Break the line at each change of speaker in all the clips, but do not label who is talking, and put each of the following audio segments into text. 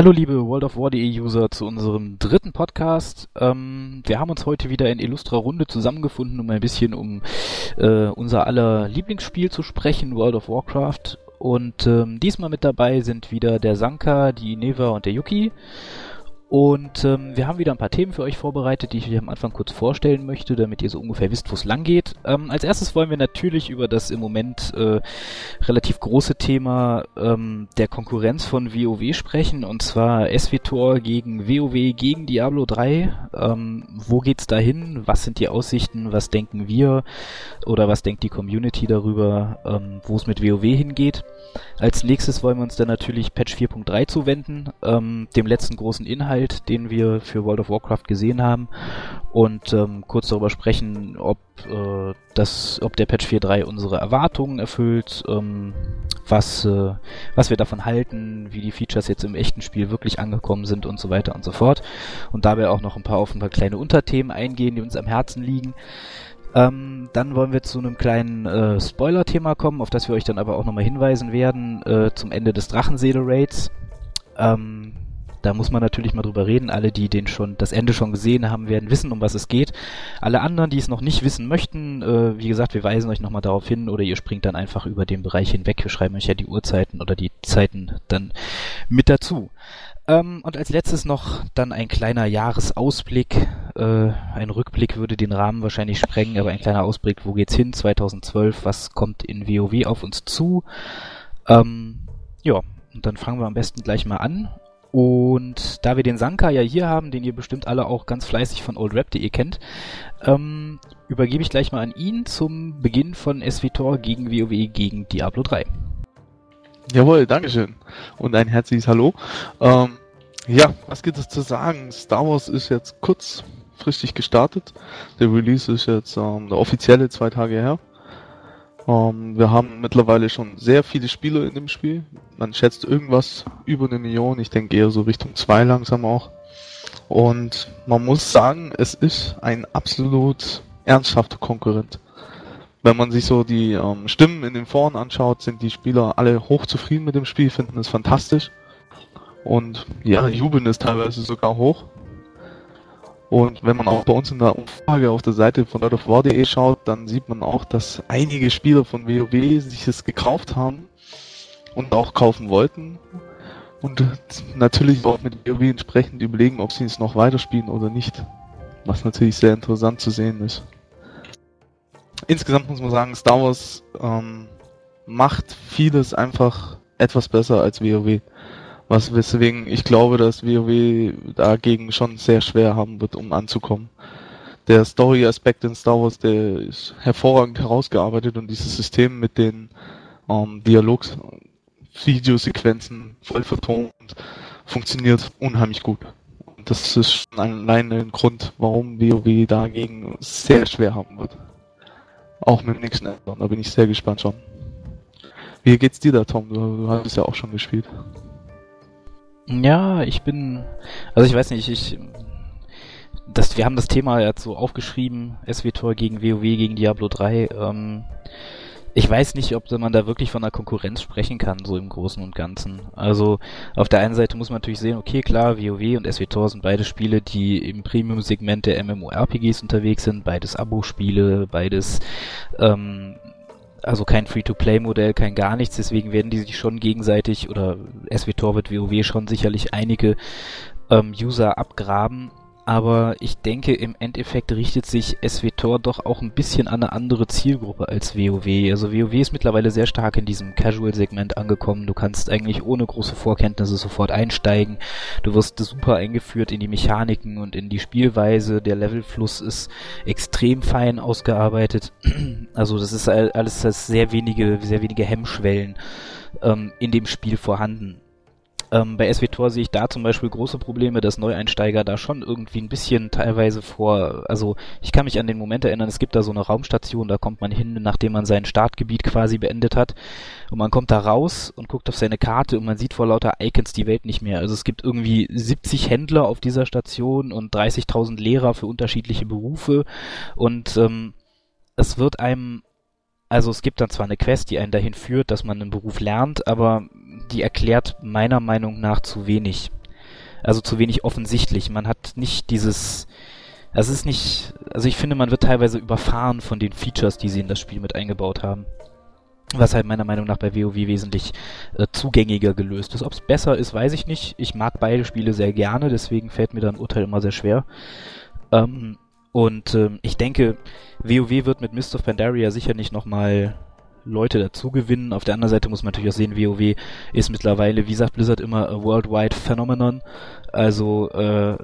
Hallo liebe World of War.de User zu unserem dritten Podcast. Ähm, wir haben uns heute wieder in illustrer Runde zusammengefunden, um ein bisschen um äh, unser aller Lieblingsspiel zu sprechen, World of Warcraft. Und ähm, diesmal mit dabei sind wieder der Sanka, die Neva und der Yuki. Und ähm, wir haben wieder ein paar Themen für euch vorbereitet, die ich euch am Anfang kurz vorstellen möchte, damit ihr so ungefähr wisst, wo es lang geht. Ähm, als erstes wollen wir natürlich über das im Moment äh, relativ große Thema ähm, der Konkurrenz von WoW sprechen, und zwar SWTOR gegen WoW gegen Diablo 3. Ähm, wo geht's dahin? Was sind die Aussichten? Was denken wir? Oder was denkt die Community darüber, ähm, wo es mit WoW hingeht? Als nächstes wollen wir uns dann natürlich Patch 4.3 zuwenden, ähm, dem letzten großen Inhalt, den wir für World of Warcraft gesehen haben und ähm, kurz darüber sprechen, ob äh, das, ob der Patch 4.3 unsere Erwartungen erfüllt, ähm, was, äh, was wir davon halten, wie die Features jetzt im echten Spiel wirklich angekommen sind und so weiter und so fort und dabei auch noch ein paar auf ein paar kleine Unterthemen eingehen, die uns am Herzen liegen. Ähm, dann wollen wir zu einem kleinen äh, Spoiler-Thema kommen, auf das wir euch dann aber auch nochmal hinweisen werden, äh, zum Ende des Drachenseele-Raids. Ähm, da muss man natürlich mal drüber reden. Alle, die den schon, das Ende schon gesehen haben, werden wissen, um was es geht. Alle anderen, die es noch nicht wissen möchten, äh, wie gesagt, wir weisen euch nochmal darauf hin oder ihr springt dann einfach über den Bereich hinweg. Wir schreiben euch ja die Uhrzeiten oder die Zeiten dann mit dazu. Ähm, und als letztes noch dann ein kleiner Jahresausblick. Äh, ein Rückblick würde den Rahmen wahrscheinlich sprengen, aber ein kleiner Ausblick, wo geht's hin 2012, was kommt in WoW auf uns zu. Ähm, ja, und dann fangen wir am besten gleich mal an. Und da wir den Sanka ja hier haben, den ihr bestimmt alle auch ganz fleißig von oldrap.de kennt, ähm, übergebe ich gleich mal an ihn zum Beginn von SWTOR gegen WoW gegen Diablo 3.
Jawohl, Dankeschön. Und ein herzliches Hallo. Ähm, ja, was gibt es zu sagen? Star Wars ist jetzt kurzfristig gestartet. Der Release ist jetzt ähm, der offizielle zwei Tage her. Ähm, wir haben mittlerweile schon sehr viele Spieler in dem Spiel. Man schätzt irgendwas über eine Million. Ich denke eher so Richtung zwei langsam auch. Und man muss sagen, es ist ein absolut ernsthafter Konkurrent wenn man sich so die ähm, Stimmen in den Foren anschaut, sind die Spieler alle hochzufrieden mit dem Spiel, finden es fantastisch. Und ja, jubeln es teilweise sogar hoch. Und wenn man auch bei uns in der Umfrage auf der Seite von LordofWar.de schaut, dann sieht man auch, dass einige Spieler von WoW sich es gekauft haben und auch kaufen wollten. Und natürlich auch mit WoW entsprechend überlegen, ob sie es noch weiterspielen oder nicht. Was natürlich sehr interessant zu sehen ist insgesamt muss man sagen, Star Wars ähm, macht vieles einfach etwas besser als WoW. Was weswegen ich glaube, dass WoW dagegen schon sehr schwer haben wird, um anzukommen. Der Story-Aspekt in Star Wars, der ist hervorragend herausgearbeitet und dieses System mit den ähm, Dialogs, Videosequenzen voll vertont funktioniert unheimlich gut. Und das ist schon allein ein Grund, warum WoW dagegen sehr schwer haben wird. Auch mit dem nächsten Addon, da bin ich sehr gespannt schon. Wie geht's dir da, Tom? Du, du hast es ja auch schon gespielt.
Ja, ich bin, also ich weiß nicht, ich, das, wir haben das Thema jetzt so aufgeschrieben, SWTOR gegen WoW gegen Diablo 3. Ähm, ich weiß nicht, ob man da wirklich von einer Konkurrenz sprechen kann, so im Großen und Ganzen. Also auf der einen Seite muss man natürlich sehen, okay, klar, WoW und SWTOR sind beide Spiele, die im Premium-Segment der MMORPGs unterwegs sind, beides Abo-Spiele, beides ähm, also kein Free-to-Play-Modell, kein gar nichts, deswegen werden die sich schon gegenseitig oder SWTOR wird WoW schon sicherlich einige ähm, User abgraben, aber ich denke, im Endeffekt richtet sich SWTOR doch auch ein bisschen an eine andere Zielgruppe als WoW. Also WoW ist mittlerweile sehr stark in diesem Casual-Segment angekommen. Du kannst eigentlich ohne große Vorkenntnisse sofort einsteigen. Du wirst super eingeführt in die Mechaniken und in die Spielweise. Der Levelfluss ist extrem fein ausgearbeitet. Also das ist alles das sehr wenige, sehr wenige Hemmschwellen ähm, in dem Spiel vorhanden. Ähm, bei SWTOR sehe ich da zum Beispiel große Probleme, dass Neueinsteiger da schon irgendwie ein bisschen teilweise vor, also ich kann mich an den Moment erinnern, es gibt da so eine Raumstation, da kommt man hin, nachdem man sein Startgebiet quasi beendet hat und man kommt da raus und guckt auf seine Karte und man sieht vor lauter Icons die Welt nicht mehr. Also es gibt irgendwie 70 Händler auf dieser Station und 30.000 Lehrer für unterschiedliche Berufe und ähm, es wird einem also es gibt dann zwar eine Quest, die einen dahin führt, dass man einen Beruf lernt, aber die erklärt meiner Meinung nach zu wenig. Also zu wenig offensichtlich. Man hat nicht dieses, es ist nicht, also ich finde, man wird teilweise überfahren von den Features, die sie in das Spiel mit eingebaut haben. Was halt meiner Meinung nach bei WoW wesentlich äh, zugängiger gelöst ist. Ob es besser ist, weiß ich nicht. Ich mag beide Spiele sehr gerne, deswegen fällt mir dann Urteil immer sehr schwer. Ähm, und ähm, ich denke, WoW wird mit Mist of Pandaria sicher nicht nochmal Leute dazu gewinnen. Auf der anderen Seite muss man natürlich auch sehen, WoW ist mittlerweile, wie sagt Blizzard immer, a worldwide phenomenon. Also äh,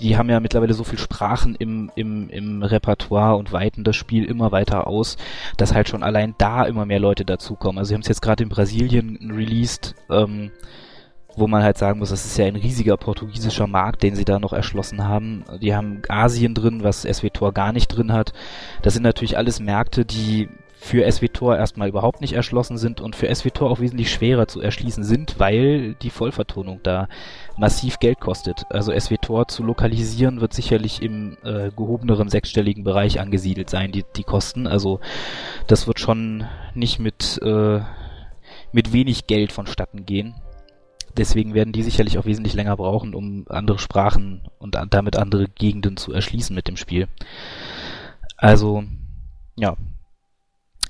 die haben ja mittlerweile so viel Sprachen im, im, im Repertoire und weiten das Spiel immer weiter aus, dass halt schon allein da immer mehr Leute dazukommen. Also sie haben es jetzt gerade in Brasilien released, ähm, wo man halt sagen muss, das ist ja ein riesiger portugiesischer Markt, den sie da noch erschlossen haben. Die haben Asien drin, was SWTOR gar nicht drin hat. Das sind natürlich alles Märkte, die für SWTOR erstmal überhaupt nicht erschlossen sind und für SWTOR auch wesentlich schwerer zu erschließen sind, weil die Vollvertonung da massiv Geld kostet. Also SWTOR zu lokalisieren wird sicherlich im äh, gehobeneren sechsstelligen Bereich angesiedelt sein, die, die Kosten. Also das wird schon nicht mit, äh, mit wenig Geld vonstatten gehen. Deswegen werden die sicherlich auch wesentlich länger brauchen, um andere Sprachen und damit andere Gegenden zu erschließen mit dem Spiel. Also, ja,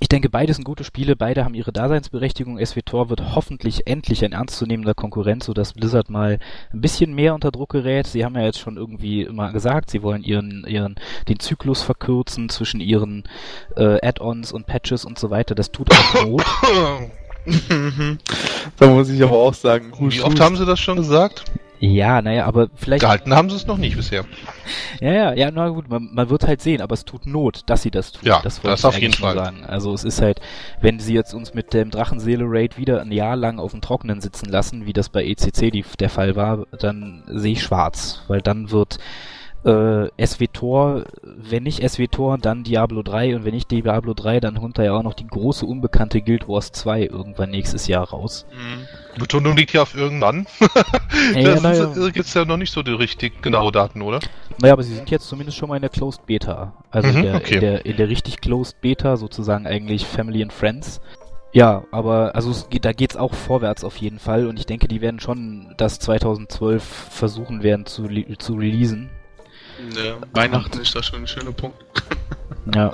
ich denke, beides sind gute Spiele, beide haben ihre Daseinsberechtigung. SWTOR wird hoffentlich endlich ein ernstzunehmender Konkurrent, sodass Blizzard mal ein bisschen mehr unter Druck gerät. Sie haben ja jetzt schon irgendwie immer gesagt, sie wollen ihren, ihren, den Zyklus verkürzen zwischen ihren äh, Add-ons und Patches und so weiter. Das tut auch Not.
da muss ich aber auch sagen,
wie oft haben sie das schon gesagt?
Ja, naja, aber vielleicht.
Gehalten haben sie es noch nicht bisher.
Ja, ja, ja, na gut, man, man wird halt sehen, aber es tut Not, dass sie das tun.
Ja, das, das auf jeden Fall.
Sagen. Also es ist halt, wenn sie jetzt uns mit dem Drachenseele-Raid wieder ein Jahr lang auf dem Trockenen sitzen lassen, wie das bei ECC die, der Fall war, dann sehe ich schwarz, weil dann wird äh, SWTOR, wenn nicht SWTOR, dann Diablo 3 und wenn nicht Diablo 3, dann kommt da ja auch noch die große unbekannte Guild Wars 2 irgendwann nächstes Jahr raus.
Mhm. Betonung liegt ja auf irgendwann. ja, da ja. gibt ja noch nicht so die richtig genaue Daten, oder?
Naja, aber sie sind jetzt zumindest schon mal in der Closed Beta. Also mhm, in, der, okay. in, der, in der richtig Closed Beta, sozusagen eigentlich Family and Friends. Ja, aber also es geht, da geht's auch vorwärts auf jeden Fall und ich denke, die werden schon das 2012 versuchen werden zu, zu releasen.
Ja, Weihnachten ist da schon ein schöner Punkt.
ja.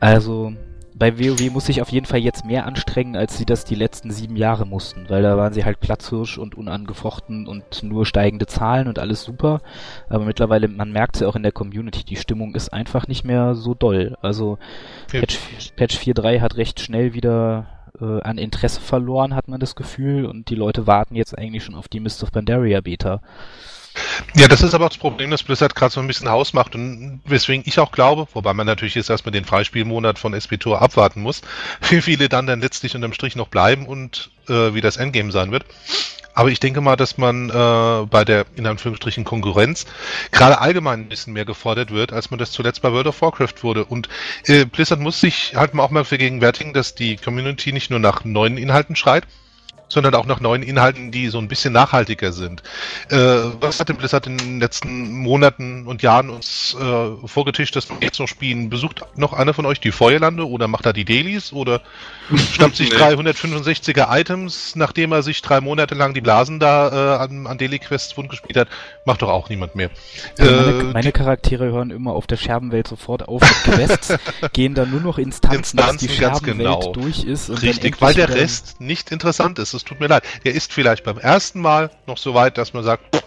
Also, bei WoW muss ich auf jeden Fall jetzt mehr anstrengen, als sie das die letzten sieben Jahre mussten, weil da waren sie halt Platzhirsch und unangefochten und nur steigende Zahlen und alles super. Aber mittlerweile, man merkt es ja auch in der Community, die Stimmung ist einfach nicht mehr so doll. Also Patch, Patch 4.3 hat recht schnell wieder äh, an Interesse verloren, hat man das Gefühl, und die Leute warten jetzt eigentlich schon auf die Mist of Pandaria Beta.
Ja, das ist aber auch das Problem, dass Blizzard gerade so ein bisschen Haus macht und weswegen ich auch glaube, wobei man natürlich jetzt erstmal den Freispielmonat von SP Tour abwarten muss, wie viele dann dann letztlich unterm Strich noch bleiben und äh, wie das Endgame sein wird. Aber ich denke mal, dass man äh, bei der in Anführungsstrichen Konkurrenz gerade allgemein ein bisschen mehr gefordert wird, als man das zuletzt bei World of Warcraft wurde. Und äh, Blizzard muss sich halt mal auch mal vergegenwärtigen, dass die Community nicht nur nach neuen Inhalten schreit, sondern auch nach neuen Inhalten, die so ein bisschen nachhaltiger sind. Äh, was hat denn Blizzard in den letzten Monaten und Jahren uns äh, vorgetischt, dass wir jetzt noch spielen? Besucht noch einer von euch die Feuerlande oder macht er die Dailies oder schnappt sich nee. 365er Items, nachdem er sich drei Monate lang die Blasen da äh, an, an Daily Quests wund gespielt hat? Macht doch auch niemand mehr.
Also meine, äh, meine, Charaktere hören immer auf der Scherbenwelt sofort auf mit Quests, gehen dann nur noch Instanzen,
Instanzen dass die Scherbenwelt genau.
durch ist.
Richtig, weil der Rest nicht interessant ist es tut mir leid. Der ist vielleicht beim ersten Mal noch so weit, dass man sagt,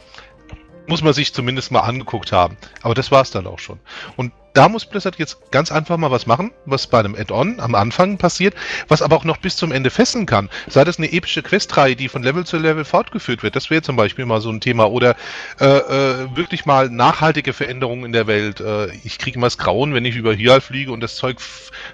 muss man sich zumindest mal angeguckt haben. Aber das war es dann auch schon. Und da muss Blizzard jetzt ganz einfach mal was machen, was bei einem Add-on am Anfang passiert, was aber auch noch bis zum Ende fesseln kann. Sei das eine epische Questreihe, die von Level zu Level fortgeführt wird, das wäre zum Beispiel mal so ein Thema. Oder äh, äh, wirklich mal nachhaltige Veränderungen in der Welt. Äh, ich kriege immer das Grauen, wenn ich über Hyal fliege und das Zeug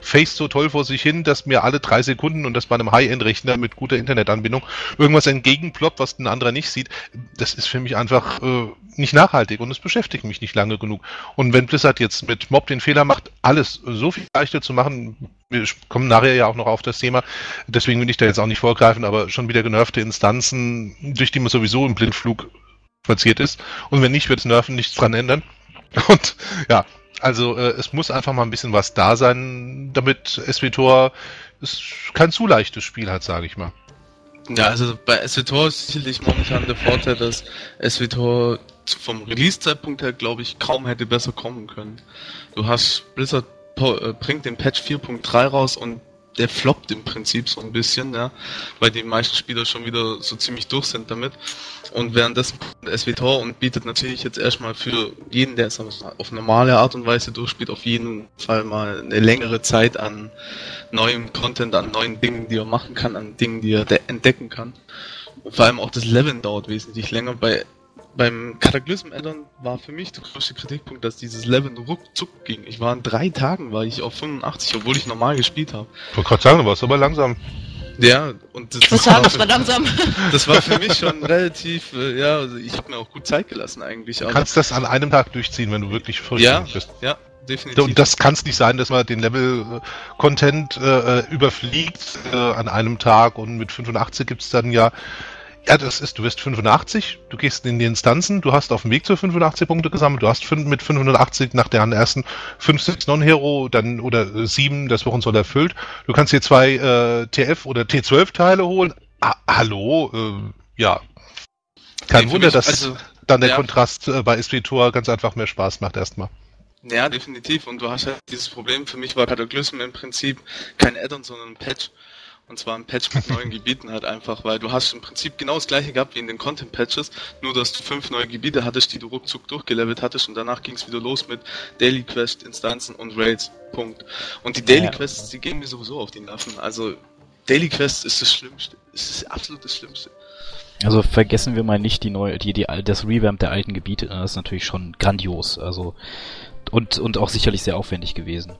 face so toll vor sich hin, dass mir alle drei Sekunden und das bei einem High-End-Rechner mit guter Internetanbindung irgendwas entgegenploppt, was ein anderer nicht sieht. Das ist für mich einfach äh, nicht nachhaltig und es beschäftigt mich nicht lange genug. Und wenn Blizzard jetzt mit Mob den Fehler macht, alles so viel leichter zu machen, wir kommen nachher ja auch noch auf das Thema, deswegen will ich da jetzt auch nicht vorgreifen, aber schon wieder genervte Instanzen, durch die man sowieso im Blindflug spaziert ist. Und wenn nicht, wird es Nerven nichts dran ändern. Und ja, also äh, es muss einfach mal ein bisschen was da sein, damit SWTOR kein zu leichtes Spiel hat, sage ich mal.
Ja, also bei SWTOR ist sicherlich momentan der Vorteil, dass SWTOR vom Release-Zeitpunkt her, glaube ich, kaum hätte besser kommen können. Du hast Blizzard äh, bringt den Patch 4.3 raus und der floppt im Prinzip so ein bisschen, ja, weil die meisten Spieler schon wieder so ziemlich durch sind damit. Und währenddessen kommt SWTOR und bietet natürlich jetzt erstmal für jeden, der es auf normale Art und Weise durchspielt, auf jeden Fall mal eine längere Zeit an neuem Content, an neuen Dingen, die er machen kann, an Dingen, die er entdecken kann. Und vor allem auch das Leveln dauert wesentlich länger. Bei beim Cataclysm Addon war für mich der größte Kritikpunkt, dass dieses Level ruckzuck ging. Ich war in drei Tagen, war ich auf 85, obwohl ich normal gespielt habe.
Ich wollte gerade sagen, du warst aber langsam.
Ja, und
das, ich muss sagen, das war langsam.
Das war für mich schon relativ, äh, ja, also ich habe mir auch gut Zeit gelassen eigentlich.
Du kannst das an einem Tag durchziehen, wenn du wirklich frisch
ja, bist. Ja,
definitiv. Und das kann es nicht sein, dass man den Level-Content äh, äh, überfliegt äh, an einem Tag und mit 85 gibt's dann ja ja, das ist, du bist 85, du gehst in die Instanzen, du hast auf dem Weg zu 85 Punkte gesammelt, du hast mit 580 nach deren ersten 5, 6 Non-Hero dann oder 7 das Wochensoll erfüllt. Du kannst dir zwei äh, TF oder T12-Teile holen. Ah, hallo, äh, ja. Kein nee, Wunder, mich, dass also, dann der ja. Kontrast äh, bei SP Tour ganz einfach mehr Spaß macht erstmal.
Ja, definitiv. Und du hast ja dieses Problem, für mich war Cataclysm im Prinzip kein Add-on, sondern ein Patch. Und zwar ein Patch mit neuen Gebieten halt einfach, weil du hast im Prinzip genau das gleiche gehabt wie in den Content-Patches, nur dass du fünf neue Gebiete hattest, die du ruckzuck durchgelevelt hattest und danach ging es wieder los mit Daily Quest, Instanzen und Raids. Punkt. Und die Daily Quests, die gehen mir sowieso auf die Nerven. Also Daily Quest ist das Schlimmste. Es ist absolut das Schlimmste.
Also vergessen wir mal nicht die neue, die, die, das Revamp der alten Gebiete. Das ist natürlich schon grandios. Also und, und auch sicherlich sehr aufwendig gewesen.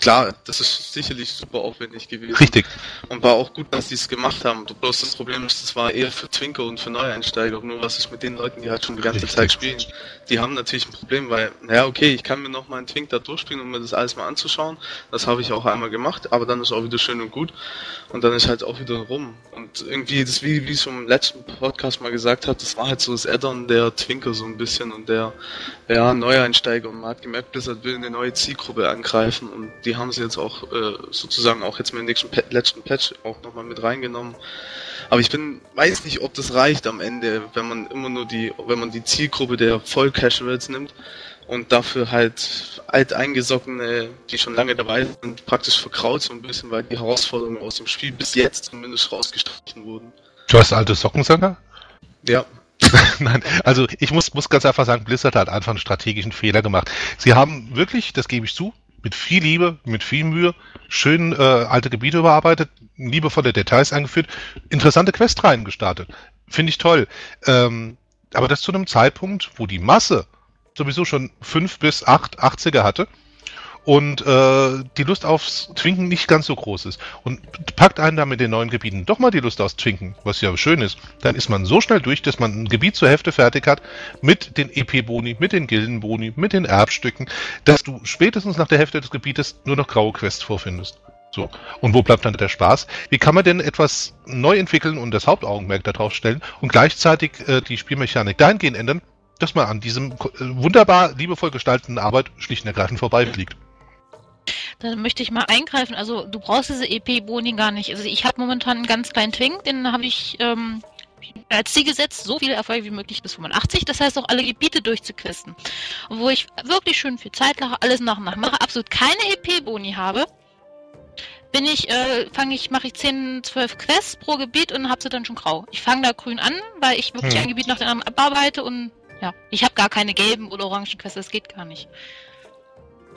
Klar, das ist sicherlich super aufwendig gewesen.
Richtig.
Und war auch gut, dass die es gemacht haben. Bloß das Problem ist, das war eher für Twinker und für Neueinsteiger. Nur was ist mit den Leuten, die halt schon die ganze Richtig. Zeit spielen? Die haben natürlich ein Problem, weil, naja, okay, ich kann mir noch mal einen Twink da durchspielen, um mir das alles mal anzuschauen. Das habe ich auch einmal gemacht, aber dann ist auch wieder schön und gut. Und dann ist halt auch wieder rum. Und irgendwie, das wie, wie ich schon im letzten Podcast mal gesagt habe, das war halt so das Addon der Twinker so ein bisschen und der, ja, Neueinsteiger. Und man hat gemerkt, Blizzard will eine neue Zielgruppe angreifen und die haben sie jetzt auch äh, sozusagen auch jetzt mit dem nächsten letzten Patch auch nochmal mit reingenommen. Aber ich bin, weiß nicht, ob das reicht am Ende, wenn man immer nur die, wenn man die Zielgruppe der Voll-Casuals nimmt und dafür halt alteingesockene, die schon lange dabei sind, praktisch verkraut so ein bisschen, weil die Herausforderungen aus dem Spiel bis jetzt zumindest rausgestrichen wurden.
Du hast alte Sockensänger?
Ja.
Nein, also ich muss, muss ganz einfach sagen, Blizzard hat einfach einen strategischen Fehler gemacht. Sie haben wirklich, das gebe ich zu, mit viel Liebe, mit viel Mühe, schön äh, alte Gebiete überarbeitet, liebevolle Details eingeführt, interessante Questreihen gestartet. Finde ich toll. Ähm, aber das zu einem Zeitpunkt, wo die Masse sowieso schon fünf bis acht 80er hatte und äh, die Lust aufs Twinken nicht ganz so groß ist. Und packt einen da mit den neuen Gebieten doch mal die Lust aufs Twinken, was ja schön ist, dann ist man so schnell durch, dass man ein Gebiet zur Hälfte fertig hat mit den EP-Boni, mit den Gildenboni, mit den Erbstücken, dass du spätestens nach der Hälfte des Gebietes nur noch graue Quests vorfindest. So. Und wo bleibt dann der Spaß? Wie kann man denn etwas neu entwickeln und das Hauptaugenmerk darauf stellen und gleichzeitig äh, die Spielmechanik dahingehend ändern, dass man an diesem äh, wunderbar liebevoll gestalteten Arbeit schlicht und ergreifend vorbeifliegt?
Da möchte ich mal eingreifen. Also du brauchst diese EP-Boni gar nicht. Also ich habe momentan einen ganz kleinen Twink, den habe ich ähm, als Ziel gesetzt, so viele Erfolge wie möglich bis 85. Das heißt auch alle Gebiete durchzuquesten. Und wo ich wirklich schön viel Zeit lache, alles nach und nach mache, absolut keine EP-Boni habe, bin ich, äh, fange ich, mache ich 10, 12 Quests pro Gebiet und habe sie dann schon grau. Ich fange da grün an, weil ich wirklich hm. ein Gebiet nach dem anderen abarbeite und ja, ich habe gar keine gelben oder orangen Quests, das geht gar nicht.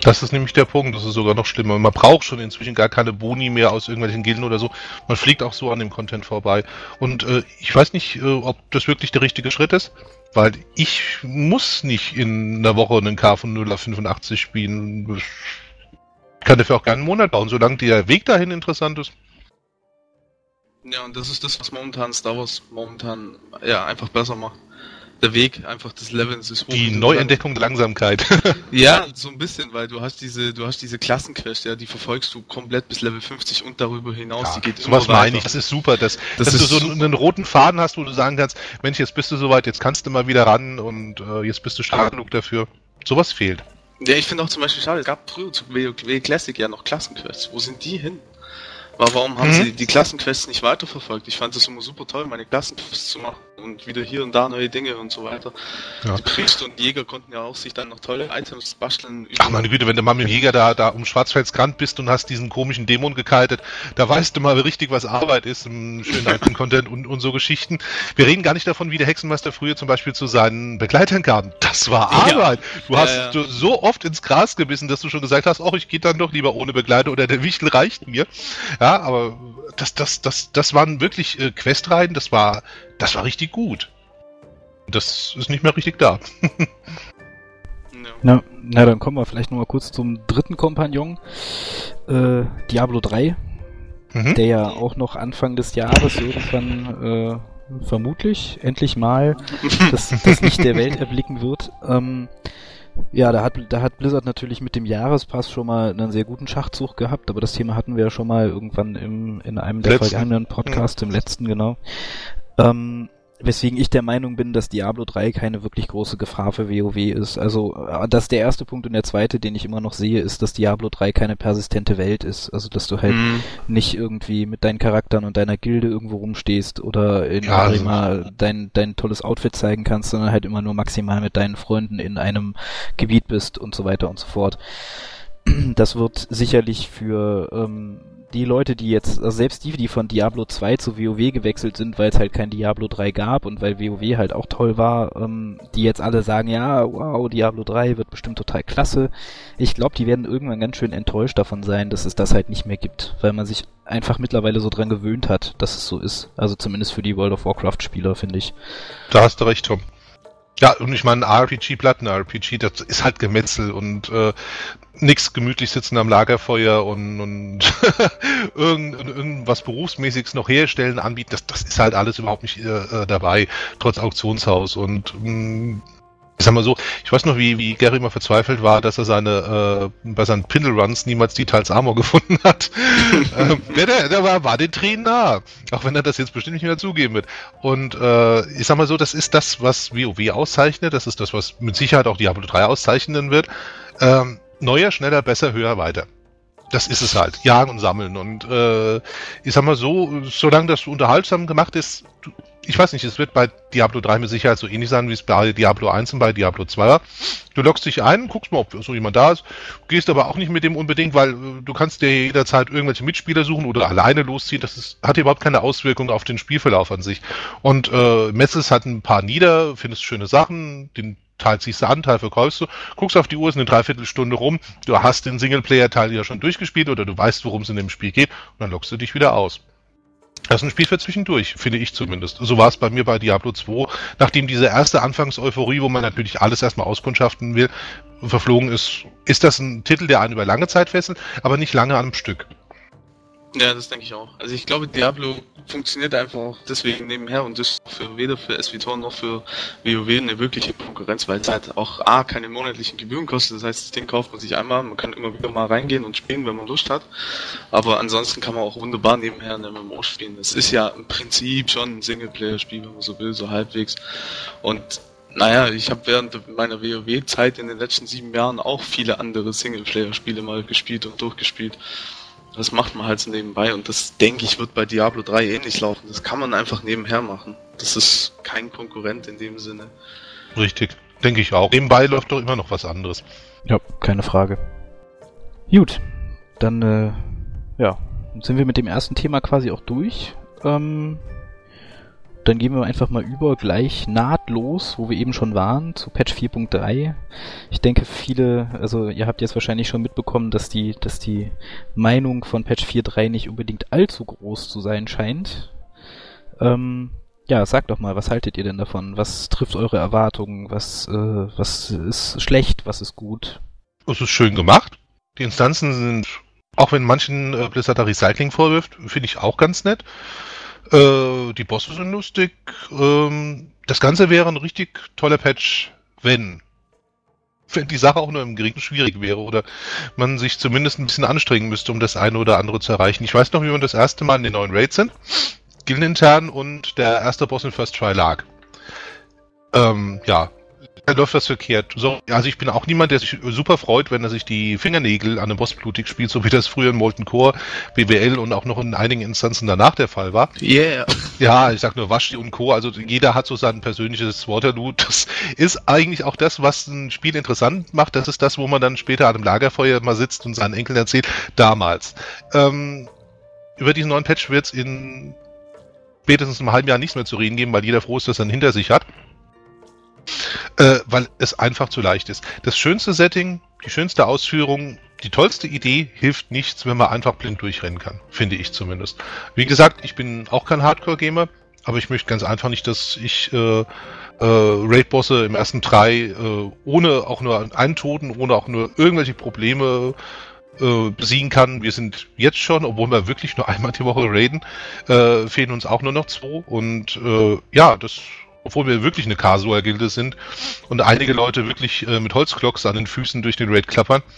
Das ist nämlich der Punkt, das ist sogar noch schlimmer. Man braucht schon inzwischen gar keine Boni mehr aus irgendwelchen Gilden oder so. Man fliegt auch so an dem Content vorbei. Und äh, ich weiß nicht, äh, ob das wirklich der richtige Schritt ist, weil ich muss nicht in einer Woche einen K von 0 auf 85 spielen. Ich kann dafür auch gerne einen Monat bauen, solange der Weg dahin interessant ist.
Ja, und das ist das, was momentan Star Wars momentan ja einfach besser macht der Weg einfach des Levels ist
hoch. Die Neuentdeckung der Langsamkeit.
ja, so ein bisschen, weil du hast diese, du hast diese Klassenquest, ja, die verfolgst du komplett bis Level 50 und darüber hinaus. Ja, die
geht sowas meine ich, das ist super, dass, das dass du so einen, einen, roten Faden hast, wo du sagen kannst, Mensch, jetzt bist du soweit, jetzt kannst du mal wieder ran und äh, jetzt bist du stark genug dafür. Sowas fehlt.
Ja, ich finde auch zum Beispiel schade, es gab früher zu WoW Classic ja noch Klassenquests. Wo sind die hin? war, warum haben
Mhm.
sie die Klassenquests nicht weiterverfolgt? Ich fand es immer super toll, meine Klassenquests zu machen und wieder hier und da neue Dinge und so weiter.
Ja.
Die Priester und Jäger konnten ja auch sich dann noch tolle Items basteln.
Ach meine Güte, wenn du mal mit dem Jäger da, da um Schwarzweldsgrand bist und hast diesen komischen Dämon gekitet, da weißt du mal richtig, was Arbeit ist im schönen alten Content und, und so Geschichten. Wir reden gar nicht davon, wie der Hexenmeister früher zum Beispiel zu seinen Begleitern kam. Das war
Ja.
Arbeit. Du
Ja,
hast
ja.
du so oft ins Gras gebissen, dass du schon gesagt hast, ach, ich gehe dann doch lieber ohne Begleiter oder der Wichtel reicht mir. Ja, aber das, das, das, das waren wirklich äh, Questreihen, das war, das war richtig gut. Das ist nicht mehr richtig da.
Ja.
Na, na, dann kommen wir vielleicht noch mal kurz zum dritten Kompagnon, äh, Diablo 3,
Mhm.
der ja auch noch Anfang des Jahres irgendwann äh, vermutlich endlich mal das, das Licht der Welt erblicken wird. Ähm, ja, da hat, da hat Blizzard natürlich mit dem Jahrespass schon mal einen sehr guten Schachzug gehabt, aber das Thema hatten wir ja schon mal irgendwann im, in einem der
Letzten.
vergangenen Podcasts, im letzten, genau. Ähm, weswegen ich der Meinung bin, dass Diablo 3 keine wirklich große Gefahr für WoW ist. Also, äh, das ist der erste Punkt und der zweite, den ich immer noch sehe, ist, dass Diablo 3 keine persistente Welt ist. Also, dass du halt
Mhm.
nicht irgendwie mit deinen Charakteren und deiner Gilde irgendwo rumstehst oder in
Ja, also-
Arima dein, dein tolles Outfit zeigen kannst, sondern halt immer nur maximal mit deinen Freunden in einem Gebiet bist und so weiter und so fort. Das wird sicherlich für ähm, die Leute, die jetzt, also selbst die, die von Diablo 2 zu WoW gewechselt sind, weil es halt kein Diablo 3 gab und weil WoW halt auch toll war, ähm, die jetzt alle sagen, ja, wow, Diablo 3 wird bestimmt total klasse. Ich glaube, die werden irgendwann ganz schön enttäuscht davon sein, dass es das halt nicht mehr gibt, weil man sich einfach mittlerweile so dran gewöhnt hat, dass es so ist. Also zumindest für die World of Warcraft-Spieler, finde ich.
Da hast du recht, Tom. Ja, und ich meine, RPG, Platten-RPG, das ist halt Gemetzel und äh, nix gemütlich sitzen am Lagerfeuer und, und irgend, irgendwas Berufsmäßiges noch herstellen, anbieten, das, das ist halt alles überhaupt nicht äh, äh, dabei, trotz Auktionshaus. Und mh, ich sag mal so, ich weiß noch, wie, wie Gary mal verzweifelt war, dass er seine äh, bei seinen Pindle Runs niemals Details Armor gefunden hat. ähm, der, der, der war, war den Tränen nah. Auch wenn er das jetzt bestimmt nicht mehr zugeben wird. Und äh, ich sag mal so, das ist das, was WoW auszeichnet. Das ist das, was mit Sicherheit auch Diablo 3 auszeichnen wird. Ähm, neuer, schneller, besser, höher, weiter. Das ist es halt. Jagen und sammeln. Und äh, ich sag mal so, solange das unterhaltsam gemacht ist, du, ich weiß nicht, es wird bei Diablo 3 mit Sicherheit so ähnlich sein, wie es bei Diablo 1 und bei Diablo 2 war. Du loggst dich ein, guckst mal, ob so jemand da ist, gehst aber auch nicht mit dem unbedingt, weil äh, du kannst dir jederzeit irgendwelche Mitspieler suchen oder alleine losziehen. Das ist, hat überhaupt keine Auswirkung auf den Spielverlauf an sich. Und äh, Metzels hat ein paar nieder, findest schöne Sachen, den Teil ziehst du an, Teil verkaufst du, guckst auf die Uhr, ist eine Dreiviertelstunde rum, du hast den Singleplayer-Teil ja schon durchgespielt oder du weißt, worum es in dem Spiel geht und dann loggst du dich wieder aus. Das ist ein Spiel für zwischendurch, finde ich zumindest. So war es bei mir bei Diablo 2. Nachdem diese erste Anfangseuphorie, wo man natürlich alles erstmal auskundschaften will, verflogen ist, ist das ein Titel, der einen über lange Zeit fesselt, aber nicht lange am Stück.
Ja, das denke ich auch. Also ich glaube, Diablo funktioniert einfach auch deswegen nebenher und ist für weder für SVTOR noch für WoW eine wirkliche Konkurrenz, weil es halt auch A, keine monatlichen Gebühren kostet. Das heißt, das Ding kauft man sich einmal, man kann immer wieder mal reingehen und spielen, wenn man Lust hat. Aber ansonsten kann man auch wunderbar nebenher ein MMO spielen. Es ist ja im Prinzip schon ein Singleplayer-Spiel, wenn man so will, so halbwegs. Und naja, ich habe während meiner WoW-Zeit in den letzten sieben Jahren auch viele andere Singleplayer-Spiele mal gespielt und durchgespielt. Das macht man halt so nebenbei und das denke ich wird bei Diablo 3 ähnlich laufen. Das kann man einfach nebenher machen. Das ist kein Konkurrent in dem Sinne.
Richtig, denke ich auch. Nebenbei läuft doch immer noch was anderes.
Ja, keine Frage. Gut, dann äh, ja, sind wir mit dem ersten Thema quasi auch durch. Ähm, dann gehen wir einfach mal über gleich nahtlos, wo wir eben schon waren, zu Patch 4.3. Ich denke, viele, also ihr habt jetzt wahrscheinlich schon mitbekommen, dass die, dass die Meinung von Patch 4.3 nicht unbedingt allzu groß zu sein scheint. Ähm, ja, sagt doch mal, was haltet ihr denn davon? Was trifft eure Erwartungen? Was, äh, was ist schlecht? Was ist gut?
Es ist schön gemacht. Die Instanzen sind, auch wenn manchen äh, Blizzard Recycling vorwirft, finde ich auch ganz nett. Äh, die Bosse sind lustig. Ähm, das Ganze wäre ein richtig toller Patch, wenn. Wenn die Sache auch nur im Geringen schwierig wäre oder man sich zumindest ein bisschen anstrengen müsste, um das eine oder andere zu erreichen. Ich weiß noch, wie wir das erste Mal in den neuen Raids sind. Gildenintern und der erste Boss in First Try lag. Ähm, ja, läuft was verkehrt. So, also ich bin auch niemand, der sich super freut, wenn er sich die Fingernägel an einem Boss blutig spielt, so wie das früher in Molten Core, BWL und auch noch in einigen Instanzen danach der Fall war.
Yeah.
Ja, ich sag nur Waschti und Co. Also jeder hat so sein persönliches Waterloo. Das ist eigentlich auch das, was ein Spiel interessant macht. Das ist das, wo man dann später an einem Lagerfeuer mal sitzt und seinen Enkeln erzählt. Damals. Ähm, über diesen neuen Patch wird es in spätestens einem halben Jahr nichts mehr zu reden geben, weil jeder froh ist, dass er ihn hinter sich hat. Äh, weil es einfach zu leicht ist. Das schönste Setting, die schönste Ausführung, die tollste Idee hilft nichts, wenn man einfach blind durchrennen kann. Finde ich zumindest. Wie gesagt, ich bin auch kein Hardcore-Gamer, aber ich möchte ganz einfach nicht, dass ich äh, äh, Raid-Bosse im ersten drei äh, ohne auch nur einen Toten, ohne auch nur irgendwelche Probleme äh, besiegen kann. Wir sind jetzt schon, obwohl wir wirklich nur einmal die Woche raiden, äh, fehlen uns auch nur noch zwei. Und äh, ja, das, obwohl wir wirklich eine Casual-Gilde sind und einige Leute wirklich äh, mit Holzklocks an den Füßen durch den Raid klappern.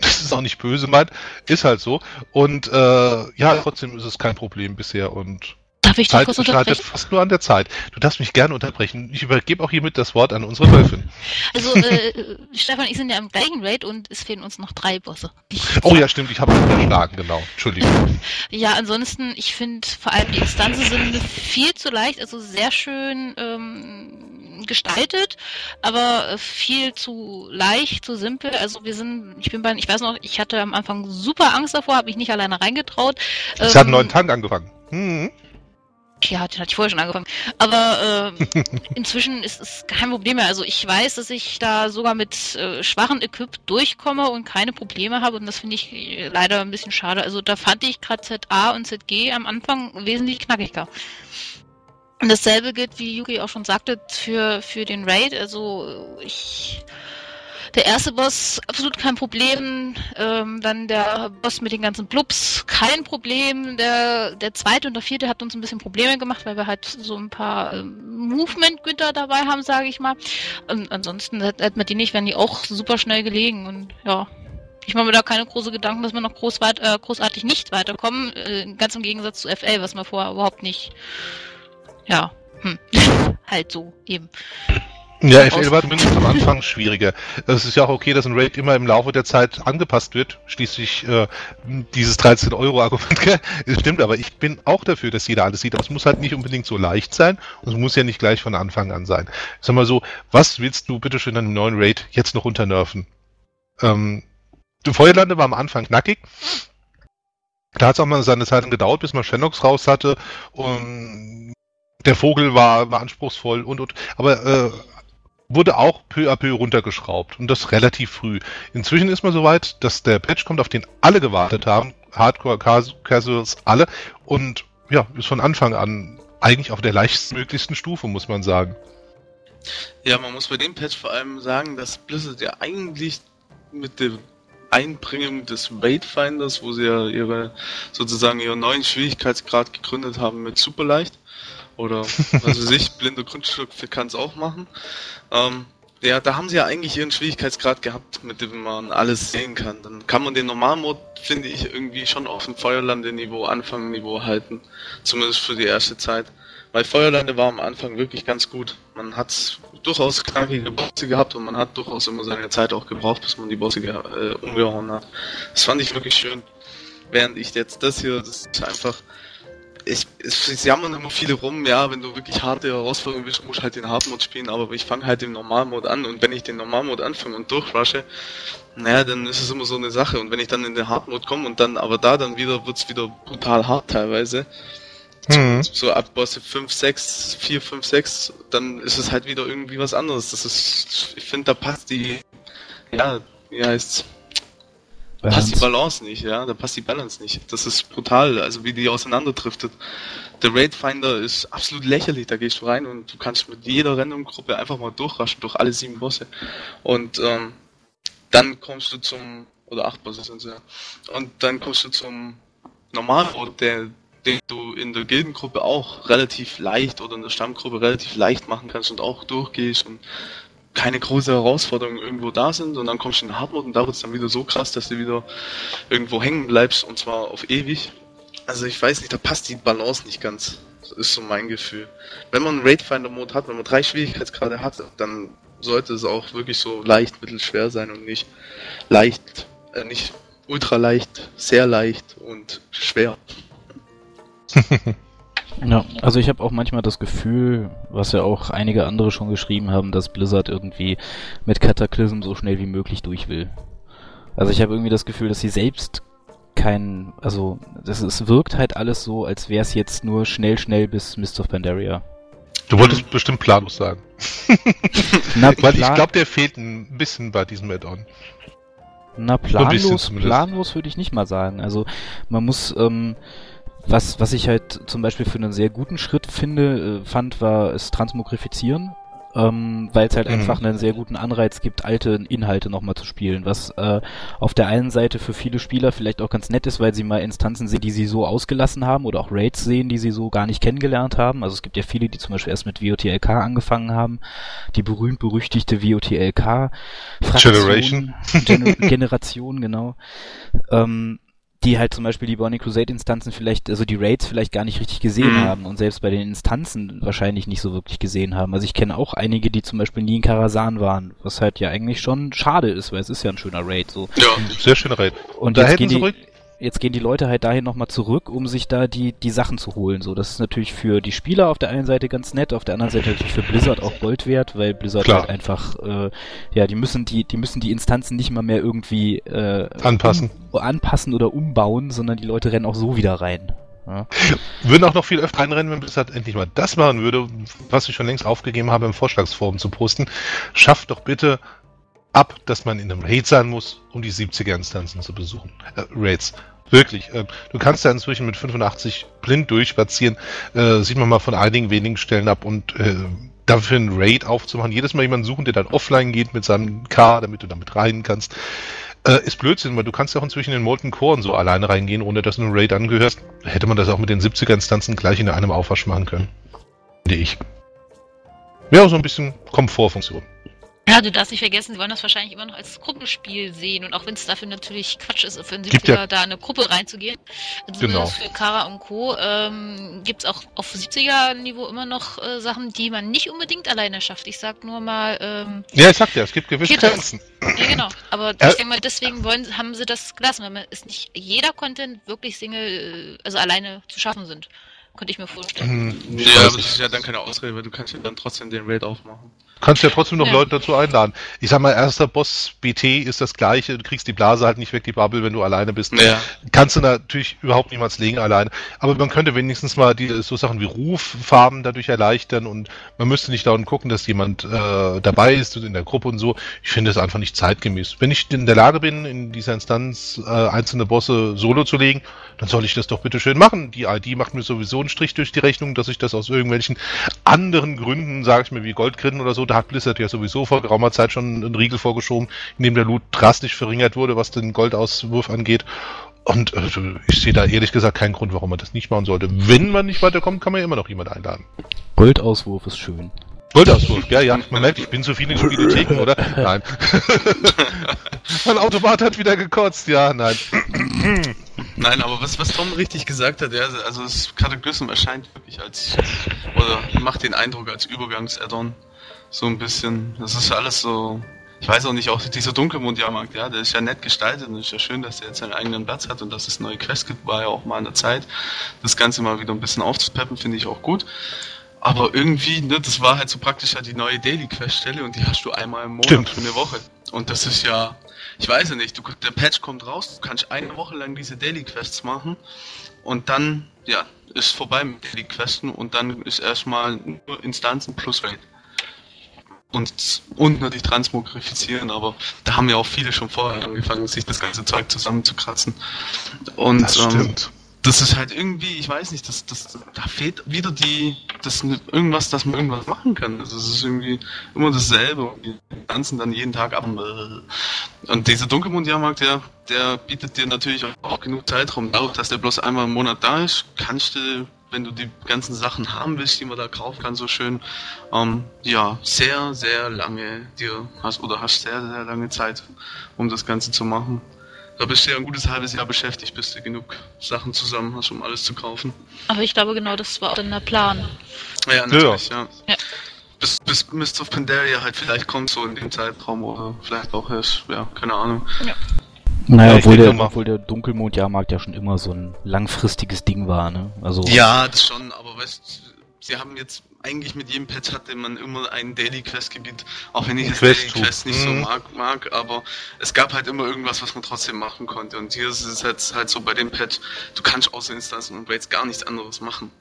Das ist auch nicht böse meint, ist halt so. Und äh, ja, trotzdem ist es kein Problem bisher und
Darf ich
Zeit
kurz unterbrechen?
fast nur an der Zeit. Du darfst mich gerne unterbrechen. Ich übergebe auch hiermit das Wort an unsere Wölfin.
Also, äh, Stefan ich sind ja im gleichen Raid und es fehlen uns noch drei Bosse.
Oh ja, stimmt, ich habe mich unterschlagen, genau. Entschuldigung.
Ja, ansonsten, ich finde vor allem die Instanzen sind viel zu leicht, also sehr schön ähm, gestaltet, aber viel zu leicht, zu simpel. Also wir sind, ich bin bei, ich weiß noch, ich hatte am Anfang super Angst davor, habe mich nicht alleine reingetraut.
Ich hat einen neuen Tank angefangen. Hm.
Ja, den hatte ich vorher schon angefangen. Aber äh, inzwischen ist es kein Problem mehr. Also ich weiß, dass ich da sogar mit äh, schwachen Equip durchkomme und keine Probleme habe und das finde ich äh, leider ein bisschen schade. Also da fand ich gerade ZA und ZG am Anfang wesentlich knackiger. Und dasselbe gilt, wie Yuki auch schon sagte, für, für den Raid. Also ich der erste Boss absolut kein Problem, ähm, dann der Boss mit den ganzen Blubs kein Problem, der, der zweite und der vierte hat uns ein bisschen Probleme gemacht, weil wir halt so ein paar ähm, Movement-Güter dabei haben, sage ich mal. Und ansonsten hätten wir die nicht, wären die auch super schnell gelegen und ja. Ich mache mir da keine große Gedanken, dass wir noch groß weit, äh, großartig nicht weiterkommen, äh, ganz im Gegensatz zu FL, was wir vorher überhaupt nicht, ja, hm. halt so eben.
Ja, FL war zumindest am Anfang schwieriger. Es ist ja auch okay, dass ein Raid immer im Laufe der Zeit angepasst wird. Schließlich äh, dieses 13-Euro-Argument. gell? Es stimmt, aber ich bin auch dafür, dass jeder alles sieht. Aber es muss halt nicht unbedingt so leicht sein und es muss ja nicht gleich von Anfang an sein. Sag mal so, was willst du bitte schön an einem neuen Raid jetzt noch unternerven? Ähm, Feuerlande war am Anfang knackig. Da hat es auch mal seine Zeit gedauert, bis man Shenox raus hatte. Und der Vogel war, war anspruchsvoll und, und aber äh, wurde auch peu à peu runtergeschraubt und das relativ früh. Inzwischen ist man soweit, dass der Patch kommt, auf den alle gewartet haben, Hardcore, Cas- Casuals, alle und ja, ist von Anfang an eigentlich auf der leichtestmöglichsten Stufe, muss man sagen.
Ja, man muss bei dem Patch vor allem sagen, dass Blizzard ja eigentlich mit der Einbringung des Raidfinders, wo sie ja ihre sozusagen ihren neuen Schwierigkeitsgrad gegründet haben mit Superleicht oder was weiß ich, blinder Grundstück kann es auch machen. Ähm, ja, da haben sie ja eigentlich ihren Schwierigkeitsgrad gehabt, mit dem man alles sehen kann. Dann kann man den Normalmod, finde ich, irgendwie schon auf dem Feuerlande-Niveau, Anfang-Niveau halten. Zumindest für die erste Zeit. Weil Feuerlande war am Anfang wirklich ganz gut. Man hat durchaus knackige Bosse gehabt und man hat durchaus immer seine Zeit auch gebraucht, bis man die Bosse äh, umgehauen hat. Das fand ich wirklich schön. Während ich jetzt das hier, das ist einfach. Ich, es, es jammern immer viele rum, ja, wenn du wirklich harte Herausforderungen willst, musst du halt den Hardmode spielen, aber ich fange halt den Normalmod an und wenn ich den Normalmod anfange und durchrushe, naja, dann ist es immer so eine Sache und wenn ich dann in den Hardmode komme und dann, aber da dann wieder, wird's wieder brutal hart teilweise,
Mhm.
so ab Bosse 5, 6, 4, 5, 6, dann ist es halt wieder irgendwie was anderes. Das ist, ich finde, da passt die, ja, wie heißt's, passt die Balance nicht, ja, da passt die Balance nicht. Das ist brutal, also wie die auseinanderdriftet. Der Raid Finder ist absolut lächerlich, da gehst du rein und du kannst mit jeder Random-Gruppe einfach mal durchraschen durch alle sieben Bosse. Und ähm, dann kommst du zum, oder acht Bosse sind ja, und dann kommst du zum Normalmod, der den du in der Gildengruppe auch relativ leicht oder in der Stammgruppe relativ leicht machen kannst und auch durchgehst und keine große Herausforderungen irgendwo da sind und dann kommst du in den Hardmode und da wird es dann wieder so krass, dass du wieder irgendwo hängen bleibst und zwar auf ewig. Also ich weiß nicht, da passt die Balance nicht ganz. Das ist so mein Gefühl. Wenn man einen Raidfinder-Mode hat, wenn man drei Schwierigkeitsgrade hat, dann sollte es auch wirklich so leicht, mittelschwer sein und nicht leicht, äh, nicht ultra leicht, sehr leicht und schwer.
Ja, also ich habe auch manchmal das Gefühl, was ja auch einige andere schon geschrieben haben, dass Blizzard irgendwie mit Cataclysm so schnell wie möglich durch will. Also ich habe irgendwie das Gefühl, dass sie selbst kein, also das, es wirkt halt alles so, als wäre es jetzt nur schnell, schnell bis Mist of Pandaria.
Du wolltest bestimmt planlos sagen.
Na,
Weil ich glaube, der fehlt ein bisschen bei diesem Add-on.
Na, planlos, planlos würde ich nicht mal sagen. Also man muss, ähm, was, was ich halt zum Beispiel für einen sehr guten Schritt finde, äh, fand, war es Transmogrifizieren. Ähm, weil es halt
Mhm.
einfach einen sehr guten Anreiz gibt, alte Inhalte nochmal zu spielen, was äh, auf der einen Seite für viele Spieler vielleicht auch ganz nett ist, weil sie mal Instanzen sehen, die sie so ausgelassen haben oder auch Raids sehen, die sie so gar nicht kennengelernt haben. Also es gibt ja viele, die zum Beispiel erst mit WOTLK angefangen haben, die berühmt-berüchtigte WOTLK
Generation.
Gener Generation, genau. Ähm, die halt zum Beispiel die Burning Crusade Instanzen vielleicht, also die Raids vielleicht gar nicht richtig gesehen
Mhm.
haben und selbst bei den Instanzen wahrscheinlich nicht so wirklich gesehen haben. Also ich kenne auch einige, die zum Beispiel nie in Karasan waren, was halt ja eigentlich schon schade ist, weil es ist ja ein schöner Raid so.
Ja,
Sehr schöner Raid.
Und
Da
jetzt
hätten
gehen,
sie
die,
ruhig.
Jetzt gehen die Leute halt dahin nochmal zurück, um sich da die, die Sachen zu holen. So, das ist natürlich für die Spieler auf der einen Seite ganz nett, auf der anderen Seite natürlich für Blizzard auch Gold wert, weil Blizzard
Klar.
halt einfach, äh, ja, die müssen die, die müssen die Instanzen nicht mal mehr irgendwie äh,
Anpassen.
um, anpassen oder umbauen, sondern die Leute rennen auch so wieder rein. Ja.
Würden auch noch viel öfter einrennen, wenn Blizzard endlich mal das machen würde, was ich schon längst aufgegeben habe, im Vorschlagsforum zu posten. Schafft doch bitte ab, dass man in einem Raid sein muss, um die 70er-Instanzen zu besuchen. Äh, Raids. Wirklich. Äh, du kannst ja inzwischen mit 85 blind durchspazieren. Äh, sieht man mal von einigen wenigen Stellen ab und äh, dafür einen Raid aufzumachen, jedes Mal jemanden suchen, der dann offline geht mit seinem K, damit du damit rein kannst, äh, ist Blödsinn, weil du kannst ja auch inzwischen in Molten Core so alleine reingehen, ohne dass du einen Raid angehörst. Hätte man das auch mit den 70er-Instanzen gleich in einem Aufwasch machen können. Finde ich. Ja, so ein bisschen Komfortfunktion.
Ja, du darfst nicht vergessen, sie wollen das wahrscheinlich immer noch als Gruppenspiel sehen und auch wenn es dafür natürlich Quatsch ist, für einen
Gibt
70er
ja-
da eine Gruppe reinzugehen. Also
Genau.
für Kara und Co. Ähm, gibt es auch auf 70er-Niveau immer noch äh, Sachen, die man nicht unbedingt alleine schafft. Ich sag nur mal, ähm,
Ja, ich sag ja, es gibt gewisse? Grenzen.
ja genau. Aber
Äh,
ich denke mal, deswegen wollen, haben sie das gelassen, weil man ist nicht jeder Content wirklich Single, äh, also alleine zu schaffen sind. Könnte ich mir vorstellen.
Ich
ja, aber das ist ja dann keine Ausrede, weil du kannst ja dann trotzdem den Raid aufmachen.
Du kannst ja trotzdem noch
Ja.
Leute dazu einladen. Ich sag mal, erster Boss BT ist das gleiche, du kriegst die Blase halt nicht weg, die Bubble, wenn du alleine bist.
Ja.
Kannst du natürlich überhaupt niemals legen alleine. Aber man könnte wenigstens mal die so Sachen wie Ruffarben dadurch erleichtern und man müsste nicht dauernd gucken, dass jemand äh, dabei ist und in der Gruppe und so. Ich finde es einfach nicht zeitgemäß. Wenn ich in der Lage bin, in dieser Instanz äh, einzelne Bosse solo zu legen, dann soll ich das doch bitte schön machen. Die ID macht mir sowieso einen Strich durch die Rechnung, dass ich das aus irgendwelchen anderen Gründen, sage ich mir, wie Goldgrinnen oder so, da hat Blizzard ja sowieso vor geraumer Zeit schon einen Riegel vorgeschoben, in dem der Loot drastisch verringert wurde, was den Goldauswurf angeht. Und äh, ich sehe da ehrlich gesagt keinen Grund, warum man das nicht machen sollte. Wenn man nicht weiterkommt, kann man ja immer noch jemand einladen.
Goldauswurf ist schön.
Goldauswurf, ja, ja. Man merkt, ich bin zu viel in Spielotheken, oder? Nein. mein Automat hat wieder gekotzt, ja, nein.
Nein, aber was, was Tom richtig gesagt hat, ja, also das Cataclysm erscheint wirklich als, oder macht den Eindruck als Übergangs-Add-on. So ein bisschen. Das ist alles so, ich weiß auch nicht, auch dieser Dunkelmond-Jahrmarkt, ja, der ist ja nett gestaltet und ist ja schön, dass der jetzt seinen eigenen Platz hat und dass es neue Quests gibt, war ja auch mal an der Zeit. Das Ganze mal wieder ein bisschen aufzupeppen, finde ich auch gut. Aber irgendwie, ne, das war halt so praktisch halt die neue Daily Quest-Stelle und die hast du einmal im Monat
Stimmt.
für eine Woche. Und das ist ja, ich weiß ja nicht, du, der Patch kommt raus, du kannst eine Woche lang diese Daily Quests machen und dann, ja, ist vorbei mit Daily Questen und dann ist erstmal nur Instanzen plus Raid. Und, und natürlich transmogrifizieren, aber da haben ja auch viele schon vorher angefangen, sich das ganze Zeug zusammenzukratzen. Und
Das
ähm, das ist halt irgendwie, ich weiß nicht, das, das, da fehlt wieder die, das irgendwas, dass man irgendwas machen kann. Also es ist irgendwie immer dasselbe und die tanzen dann jeden Tag ab. Und dieser Dunkelmond-Jahrmarkt, der, der bietet dir natürlich auch genug Zeitraum. Dadurch, dass der bloß einmal im Monat da ist, kannst du, wenn du die ganzen Sachen haben willst, die man da kaufen kann, so schön, ähm, ja, sehr, sehr lange dir hast oder hast sehr, sehr lange Zeit, um das Ganze zu machen. Da bist du ja ein gutes halbes Jahr beschäftigt, bis du genug Sachen zusammen hast, um alles zu kaufen.
Aber ich glaube, genau das war auch dann der Plan.
Ja, natürlich, ja.
Ja.
bis, bis Mist of Pandaria halt vielleicht kommt, so in dem Zeitraum oder vielleicht auch erst, ja, keine Ahnung.
Ja. Naja,
Ja,
obwohl, der,
mal-
obwohl der Dunkelmondjahrmarkt ja schon immer so ein langfristiges Ding war, ne? Also,
Ja, das schon, aber weißt sie haben jetzt eigentlich mit jedem Patch hatte man immer ein Daily Quest Gebiet, auch wenn ich das
Quest
Daily. Quest nicht so
Mhm.
mag, mag, aber es gab halt immer irgendwas, was man trotzdem machen konnte und hier ist es jetzt halt so bei dem Patch, du kannst außer Instanzen und Raids gar nichts anderes machen.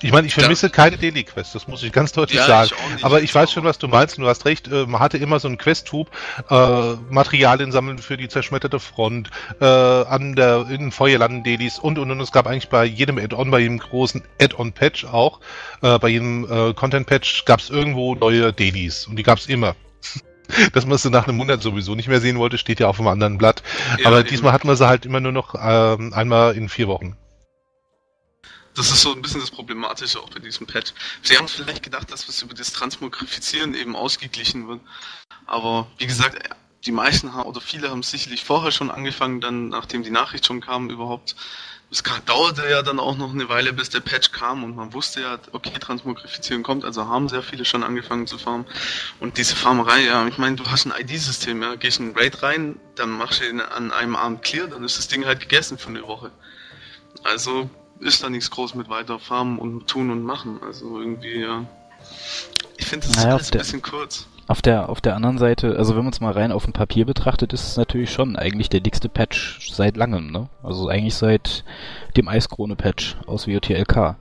Ich meine, ich vermisse keine Daily Quest, das muss ich ganz deutlich
Ja,
sagen.
ich nicht.
Aber ich weiß schon, was du meinst, und du hast recht, äh, man hatte immer so einen Quest-Tube, äh, Materialien sammeln für die zerschmetterte Front, äh, an der, in Feuerlanden-Dailies und, und, und. Es gab eigentlich bei jedem Add-on, bei jedem großen Add-on-Patch auch, äh, bei jedem äh, Content-Patch gab es irgendwo neue Dailies und die gab es immer. Dass man sie nach einem Monat sowieso nicht mehr sehen wollte, steht ja auf einem anderen Blatt.
Ja,
Aber diesmal hatten wir sie halt immer nur noch ähm, einmal in vier Wochen.
Das ist so ein bisschen das Problematische auch bei diesem Patch. Sie haben vielleicht gedacht, dass es über das Transmogrifizieren eben ausgeglichen wird. Aber wie gesagt, die meisten haben, oder viele haben sicherlich vorher schon angefangen, dann nachdem die Nachricht schon kam überhaupt. Es dauerte ja dann auch noch eine Weile, bis der Patch kam und man wusste ja, okay, Transmogrifizieren kommt, also haben sehr viele schon angefangen zu farmen. Und diese Farmerei, ja, ich meine, du hast ein ID-System, ja, gehst in einen Raid rein, dann machst du ihn an einem Abend clear, dann ist das Ding halt gegessen für eine Woche. Also ist da nichts groß mit weiter farmen und tun und machen. Also irgendwie, ja. Ich finde das
Naja,
ist alles ein bisschen kurz.
Auf der, auf der anderen Seite, also wenn man es mal rein auf dem Papier betrachtet, ist es natürlich schon eigentlich der dickste Patch seit langem, ne? Also eigentlich seit dem Eiskrone-Patch aus WOTLK.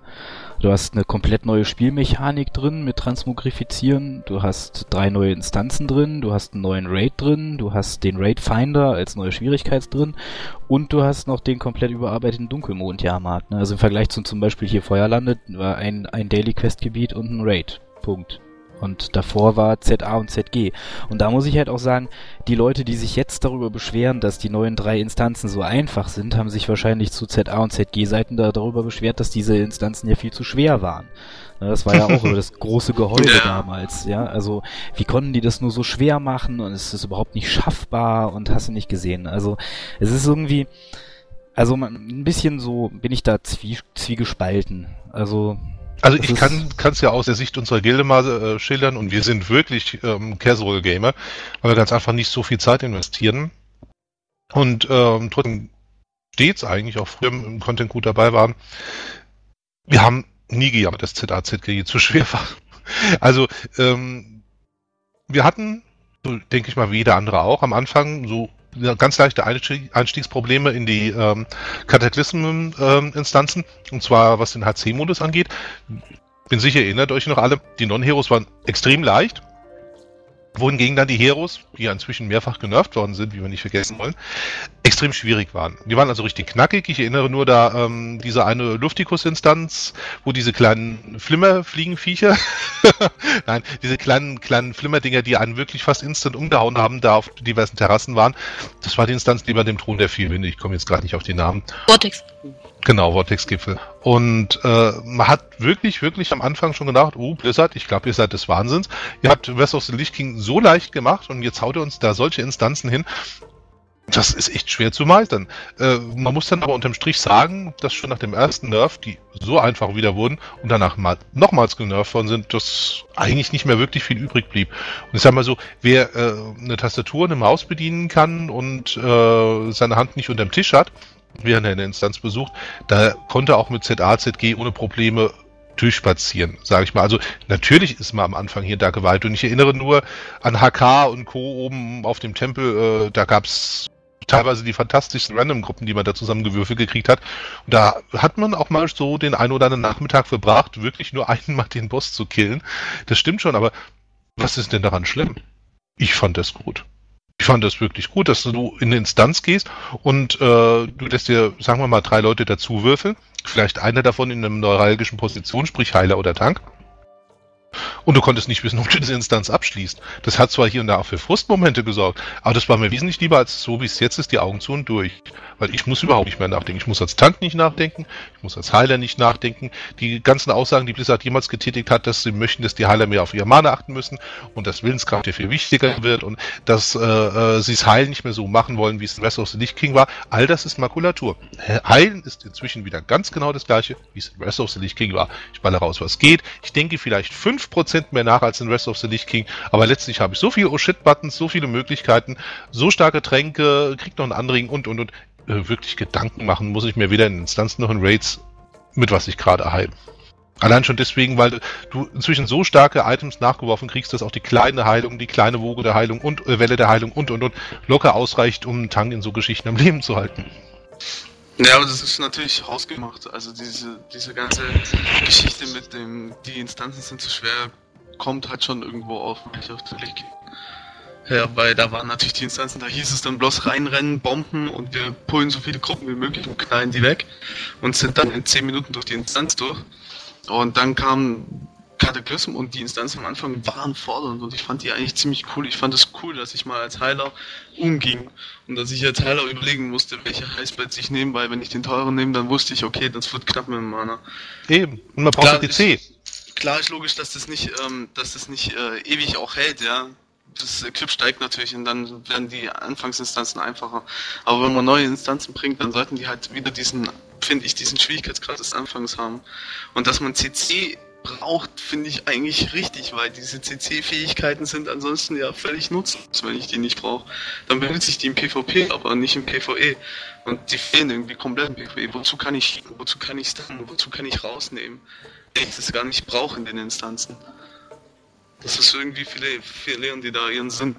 Du hast eine komplett neue Spielmechanik drin mit Transmogrifizieren, du hast drei neue Instanzen drin, du hast einen neuen Raid drin, du hast den Raid Finder als neue Schwierigkeits drin und du hast noch den komplett überarbeiteten Dunkelmond-Jahrmarkt. Ne? Also im Vergleich zu zum Beispiel hier Feuerlandet war ein, ein Daily Quest-Gebiet und ein Raid. Punkt. Und davor war ZA und ZG. Und da muss ich halt auch sagen, die Leute, die sich jetzt darüber beschweren, dass die neuen drei Instanzen so einfach sind, haben sich wahrscheinlich zu ZA und ZG-Seiten da darüber beschwert, dass diese Instanzen ja viel zu schwer waren. Das war ja auch über das große Geheule
Ja.
damals, ja. Also, wie konnten die das nur so schwer machen und es ist überhaupt nicht schaffbar und hast du nicht gesehen. Also, es ist irgendwie, also man, ein bisschen so bin ich da zwie, zwiegespalten. Also,
Also
Das
ich kann es ja aus der Sicht unserer Gilde mal äh, schildern und wir sind wirklich ähm, Casual Gamer, weil wir ganz einfach nicht so viel Zeit investieren und ähm, trotzdem stets eigentlich auch früher im Content gut dabei waren. Wir haben nie gejammert, dass ZAZG zu schwer war. Also ähm, wir hatten, so denke ich mal wie jeder andere auch, am Anfang so ganz leichte Einstieg, Einstiegsprobleme in die ähm, Kataklysmen-Instanzen, und zwar was den HC-Modus angeht. Bin sicher, ihr erinnert euch noch alle, die Non-Heroes waren extrem leicht, wohingegen dann die Heroes, die ja inzwischen mehrfach genervt worden sind, wie wir nicht vergessen wollen, extrem schwierig waren. Die waren also richtig knackig. Ich erinnere nur da ähm, diese eine Luftikus-Instanz, wo diese kleinen Flimmerfliegenviecher, nein, diese kleinen kleinen Flimmerdinger, die einen wirklich fast instant umgehauen haben, da auf diversen Terrassen waren. Das war die Instanz neben dem Thron der Winde. Ich komme jetzt gerade nicht auf die Namen.
Vortex.
Genau, Vortex-Gipfel. Und äh, man hat wirklich, wirklich am Anfang schon gedacht, oh, Blizzard, ich glaube, ihr seid des Wahnsinns. Ihr habt West of the Lich King so leicht gemacht und jetzt haut ihr uns da solche Instanzen hin. Das ist echt schwer zu meistern. Äh, man muss dann aber unterm Strich sagen, dass schon nach dem ersten Nerf, die so einfach wieder wurden und danach mal nochmals genervt worden sind, dass eigentlich nicht mehr wirklich viel übrig blieb. Und ich sag mal so, wer äh, eine Tastatur, eine Maus bedienen kann und äh, seine Hand nicht unterm Tisch hat, während er eine Instanz besucht, da konnte auch mit ZA, ZG ohne Probleme durchspazieren, sage ich mal. Also natürlich ist man am Anfang hier da geweiht und ich erinnere nur an HK und Co. oben auf dem Tempel, äh, da gab's teilweise die fantastischsten Random-Gruppen, die man da zusammengewürfelt gekriegt hat. Und da hat man auch mal so den einen oder anderen Nachmittag verbracht, wirklich nur einmal den Boss zu killen. Das stimmt schon, aber was ist denn daran schlimm? Ich fand das gut. Ich fand das wirklich gut, dass du in eine Instanz gehst und äh, du lässt dir, sagen wir mal, drei Leute dazu würfeln. Vielleicht einer davon in einer neuralgischen Position, sprich Heiler oder Tank. Und du konntest nicht wissen, ob du diese Instanz abschließt. Das hat zwar hier und da auch für Frustmomente gesorgt, aber das war mir wesentlich lieber als so, wie es jetzt ist, die Augen zu und durch. Weil ich muss überhaupt nicht mehr nachdenken. Ich muss als Tank nicht nachdenken, ich muss als Heiler nicht nachdenken. Die ganzen Aussagen, die Blizzard jemals getätigt hat, dass sie möchten, dass die Heiler mehr auf ihr Mana achten müssen und dass Willenskraft hier viel wichtiger wird und dass äh, äh, sie das Heilen nicht mehr so machen wollen, wie es in West of the Lich King war. All das ist Makulatur. Heilen ist inzwischen wieder ganz genau das gleiche, wie es in West of the Lich King war. Ich balle raus, was geht. Ich denke vielleicht fünf 5% mehr nach als in Rest of the Lich King, aber letztlich habe ich so viele Oh-Shit-Buttons, so viele Möglichkeiten, so starke Tränke, krieg noch einen Anregen und und und. Äh, wirklich Gedanken machen muss ich mir weder in Instanzen noch in Raids, mit was ich gerade heile. Allein schon deswegen, weil du inzwischen so starke Items nachgeworfen kriegst, dass auch die kleine Heilung, die kleine Woge der Heilung und äh, Welle der Heilung und und und locker ausreicht, um einen Tank in so Geschichten am Leben zu halten.
Ja, aber das ist natürlich hausgemacht. Also diese, diese ganze Geschichte mit dem, die Instanzen sind zu schwer, kommt halt schon irgendwo auf mich auf der League. Ja, weil da waren natürlich die Instanzen, da hieß es dann bloß reinrennen, bomben und wir pullen so viele Gruppen wie möglich und knallen die weg und sind dann in 10 Minuten durch die Instanz durch. Und dann kam Kataklysm und die Instanzen am Anfang waren fordernd und ich fand die eigentlich ziemlich cool. Ich fand es cool, dass ich mal als Heiler umging und dass ich als Heiler überlegen musste, welche Heißbett ich nehme, weil wenn ich den teuren nehme, dann wusste ich, okay, das wird knapp mit dem Mana.
Eben. Und man braucht die C.
Klar ist logisch, dass das nicht, ähm, dass das nicht äh, ewig auch hält, ja. Das Equip steigt natürlich und dann werden die Anfangsinstanzen einfacher. Aber wenn man neue Instanzen bringt, dann sollten die halt wieder diesen, finde ich, diesen Schwierigkeitsgrad des Anfangs haben. Und dass man CC braucht, finde ich eigentlich richtig, weil diese CC-Fähigkeiten sind ansonsten ja völlig nutzlos, wenn ich die nicht brauche. Dann benutze ich die im PvP, aber nicht im PvE. Und die fehlen irgendwie komplett im PvE. Wozu kann ich schieben? Wozu kann ich stunnen? Wozu kann ich rausnehmen? Ich das gar nicht brauche in den Instanzen. Das ist irgendwie viele, viele Lehren, die da ihren Sinn.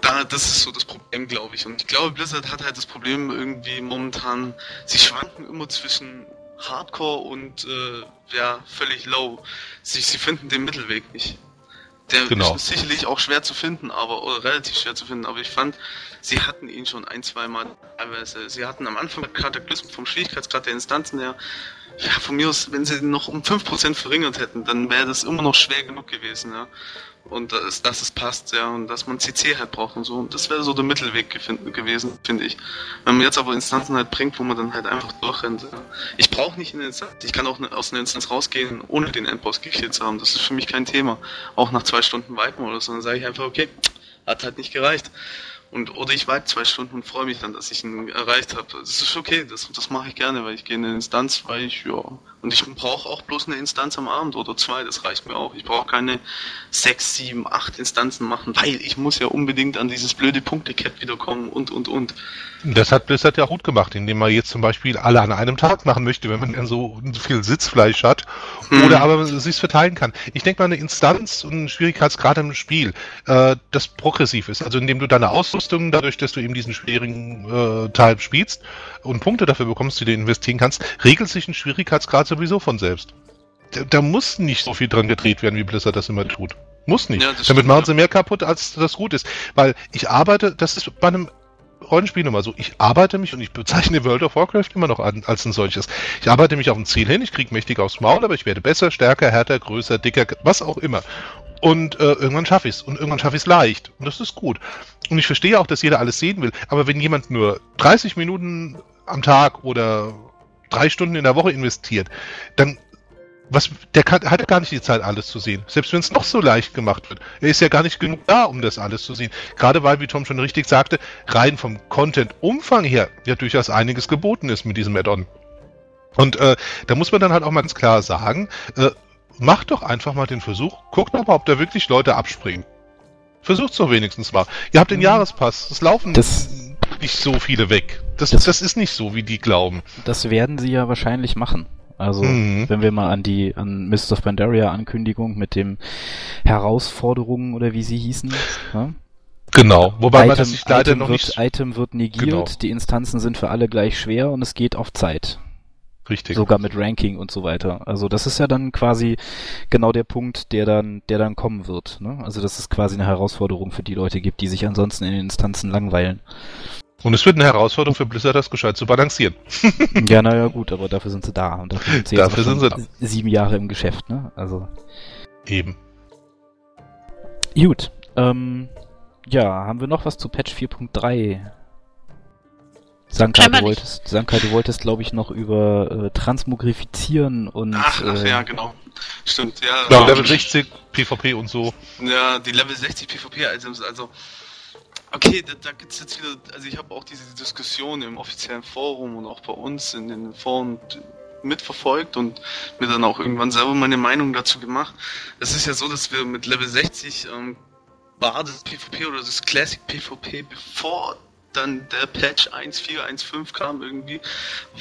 Da, das ist so das Problem, glaube ich. Und ich glaube, Blizzard hat halt das Problem irgendwie momentan, sie schwanken immer zwischen Hardcore und äh, ja, völlig low. Sie, sie finden den Mittelweg nicht. Der genau. ist sicherlich auch schwer zu finden, aber oder relativ schwer zu finden, aber ich fand, sie hatten ihn schon ein, zwei Mal teilweise. Sie hatten am Anfang Kataklysm vom Schwierigkeitsgrad der Instanzen her, ja, von mir aus, wenn sie noch um 5% verringert hätten, dann wäre das immer noch schwer genug gewesen, ja und dass, dass es passt, ja, und dass man CC halt braucht und so. Und das wäre so der Mittelweg gewesen, finde ich. Wenn man jetzt aber Instanzen halt bringt, wo man dann halt einfach durchrennt. Ja. Ich brauche nicht eine Instanz, ich kann auch ne, aus einer Instanz rausgehen, ohne den Endboss gekillt zu haben. Das ist für mich kein Thema. Auch nach zwei Stunden Vipen oder so, dann sage ich einfach, okay, hat halt nicht gereicht. Und, oder ich warte zwei Stunden und freue mich dann, dass ich ihn erreicht habe. Das ist okay, das, das mache ich gerne, weil ich gehe in eine Instanz, weil ich, ja. Und ich brauche auch bloß eine Instanz am Abend oder zwei, das reicht mir auch. Ich brauche keine sechs, sieben, acht Instanzen machen, weil ich muss ja unbedingt an dieses blöde Punkte-Cap wiederkommen und, und, und.
Das hat Blizzard ja gut gemacht, indem man jetzt zum Beispiel alle an einem Tag machen möchte, wenn man dann so viel Sitzfleisch hat. Hm. Oder aber sich verteilen kann. Ich denke mal, eine Instanz und ein Schwierigkeitsgrad im Spiel, äh, das progressiv ist. Also indem du deine Ausrüstung, dadurch, dass du eben diesen schwierigen äh, Teil spielst und Punkte dafür bekommst, die du investieren kannst, regelt sich ein Schwierigkeitsgrad sowieso von selbst. Da, da muss nicht so viel dran gedreht werden, wie Blizzard das immer tut. Muss nicht. Ja, Damit machen sie mehr kaputt, als das gut ist. Weil ich arbeite, das ist bei einem Rollenspiel immer so. Ich arbeite mich und ich bezeichne World of Warcraft immer noch an, als ein solches. Ich arbeite mich auf ein Ziel hin, ich kriege mächtig aufs Maul, aber ich werde besser, stärker, härter, größer, dicker, was auch immer. Und äh, irgendwann schaffe ich es. Und irgendwann schaffe ich es leicht. Und das ist gut. Und ich verstehe auch, dass jeder alles sehen will. Aber wenn jemand nur 30 Minuten am Tag oder drei Stunden in der Woche investiert, dann was, der kann, hat ja gar nicht die Zeit, alles zu sehen. Selbst wenn es noch so leicht gemacht wird. Er ist ja gar nicht genug da, um das alles zu sehen. Gerade weil, wie Tom schon richtig sagte, rein vom Content-Umfang her ja durchaus einiges geboten ist mit diesem Add-on. Und äh, da muss man dann halt auch mal ganz klar sagen, äh, macht doch einfach mal den Versuch, guckt mal, ob da wirklich Leute abspringen. Versucht's doch wenigstens mal. Ihr habt den mhm. Jahrespass, es laufen das, nicht so viele weg. Das, das, das ist nicht so, wie die glauben.
Das werden sie ja wahrscheinlich machen. Also mhm. wenn wir mal an die an Mist of Pandaria Ankündigung mit dem Herausforderungen oder wie sie hießen. Ja?
Genau,
wobei Item, man das leider Item noch wird, nicht... Item wird negiert, genau. die Instanzen sind für alle gleich schwer und es geht auf Zeit.
Richtig.
Sogar mit Ranking und so weiter. Also das ist ja dann quasi genau der Punkt, der dann, der dann kommen wird. Ne? Also dass es quasi eine Herausforderung für die Leute gibt, die sich ansonsten in den Instanzen langweilen.
Und es wird eine Herausforderung für Blizzard, das gescheit zu balancieren.
ja, naja, gut, aber dafür sind sie da. Und
dafür sind sie, dafür sind sie
sieben Jahre im Geschäft, ne? Also.
Eben.
Gut. Ähm, ja, haben wir noch was zu Patch 4.3? Sanka, du wolltest, Sanka, du wolltest, glaube ich, noch über äh, Transmogrifizieren und.
Ach, ach äh, ja, genau. Stimmt, ja.
Genau, Level 60 PvP und so.
Ja, die Level 60 PvP-Items, also Okay, da, da gibt es jetzt wieder, also ich habe auch diese Diskussion im offiziellen Forum und auch bei uns in den Foren mitverfolgt und mir dann auch irgendwann selber meine Meinung dazu gemacht. Es ist ja so, dass wir mit Level 60 ähm, war das PvP oder das Classic PvP, bevor dann der Patch 1.4.1.5 kam irgendwie,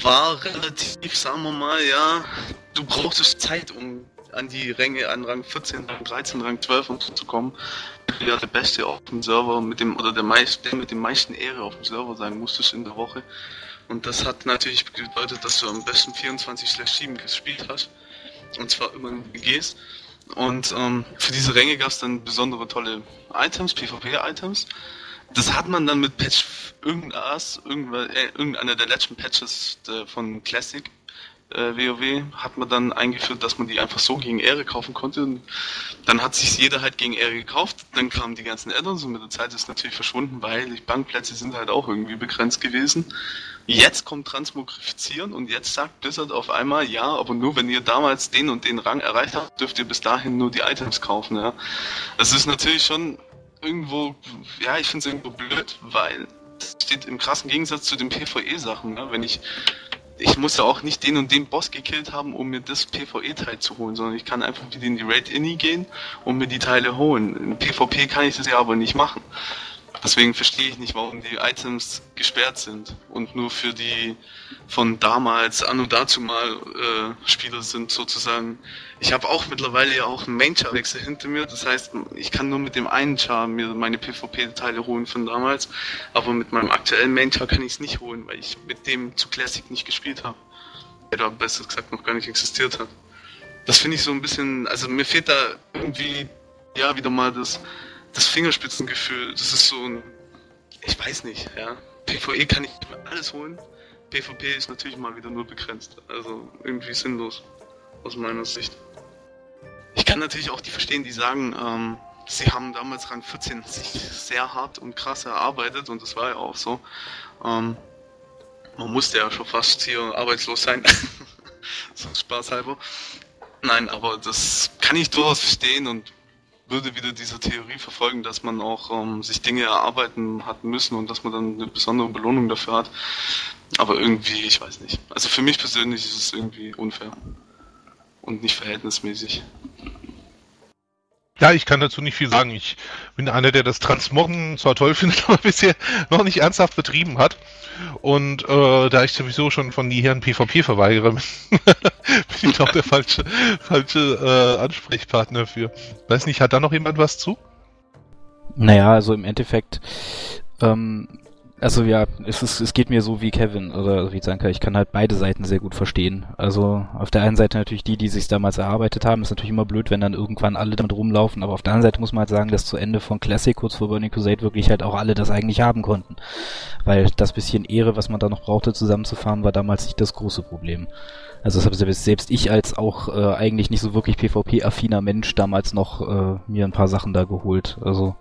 war relativ, sagen wir mal, ja, du brauchtest Zeit, um an die Ränge, an Rang 14, Rang 13, Rang 12 und so zu kommen. Ja, der Beste auf dem Server mit dem, oder der meiste, mit dem meisten Ehre auf dem Server sein musstest in der Woche. Und das hat natürlich bedeutet, dass du am besten 24/7 gespielt hast. Und zwar immer in WGs. Und ähm, für diese Ränge gab es dann besondere tolle Items, PvP-Items. Das hat man dann mit Patch irgendwas, äh, irgendeiner der letzten Patches äh, von Classic äh, WoW hat man dann eingeführt, dass man die einfach so gegen Ehre kaufen konnte. Und dann hat sich jeder halt gegen Ehre gekauft. Dann kamen die ganzen Addons und mit der Zeit ist natürlich verschwunden, weil die Bankplätze sind halt auch irgendwie begrenzt gewesen. Jetzt kommt Transmogrifizieren und jetzt sagt Blizzard auf einmal, ja, aber nur wenn ihr damals den und den Rang erreicht habt, dürft ihr bis dahin nur die Items kaufen. Ja. Das ist natürlich schon irgendwo, ja, ich finde es irgendwo blöd, weil das steht im krassen Gegensatz zu den PvE-Sachen. Ja. Wenn ich ich muss ja auch nicht den und den Boss gekillt haben, um mir das PvE-Teil zu holen, sondern ich kann einfach wieder in die Raid Inni gehen und mir die Teile holen. In PvP kann ich das ja aber nicht machen. Deswegen verstehe ich nicht, warum die Items gesperrt sind und nur für die von damals, an und dazu mal äh, Spieler sind sozusagen. Ich habe auch mittlerweile ja auch einen Main-Char-Wechsel hinter mir, das heißt, ich kann nur mit dem einen Char mir meine PvP-Teile holen von damals, aber mit meinem aktuellen Main-Char kann ich es nicht holen, weil ich mit dem zu Classic nicht gespielt habe. Oder besser gesagt noch gar nicht existiert hat. Das finde ich so ein bisschen, also mir fehlt da irgendwie, ja, wieder mal das das Fingerspitzengefühl, das ist so ein, ich weiß nicht, ja. PvE kann ich alles holen. PvP ist natürlich mal wieder nur begrenzt. Also irgendwie sinnlos, aus meiner Sicht. Ich kann natürlich auch die verstehen, die sagen, ähm, sie haben damals Rang 14 sich sehr hart und krass erarbeitet und das war ja auch so. Ähm, man musste ja schon fast hier arbeitslos sein. so spaßhalber. Nein, aber das kann ich durchaus verstehen und würde wieder diese Theorie verfolgen, dass man auch ähm, sich Dinge erarbeiten hat müssen und dass man dann eine besondere Belohnung dafür hat. Aber irgendwie, ich weiß nicht. Also für mich persönlich ist es irgendwie unfair und nicht verhältnismäßig.
Ja, ich kann dazu nicht viel sagen. Ich bin einer, der das Transmoggen zwar toll findet, aber bisher noch nicht ernsthaft betrieben hat. Und äh, da ich sowieso schon von nie ein PvP verweigere, bin ich doch der falsche, falsche äh, Ansprechpartner für. Weiß nicht, hat da noch jemand was zu?
Naja, also im Endeffekt ähm, also ja, es, ist, es geht mir so wie Kevin oder wie Zanka. Ich kann halt beide Seiten sehr gut verstehen. Also auf der einen Seite natürlich die, die sich damals erarbeitet haben, ist natürlich immer blöd, wenn dann irgendwann alle damit rumlaufen. Aber auf der anderen Seite muss man halt sagen, dass zu Ende von Classic kurz vor Burning Crusade wirklich halt auch alle das eigentlich haben konnten, weil das bisschen Ehre, was man da noch brauchte, zusammenzufahren, war damals nicht das große Problem. Also das habe selbst ich als auch äh, eigentlich nicht so wirklich PvP-affiner Mensch damals noch äh, mir ein paar Sachen da geholt. Also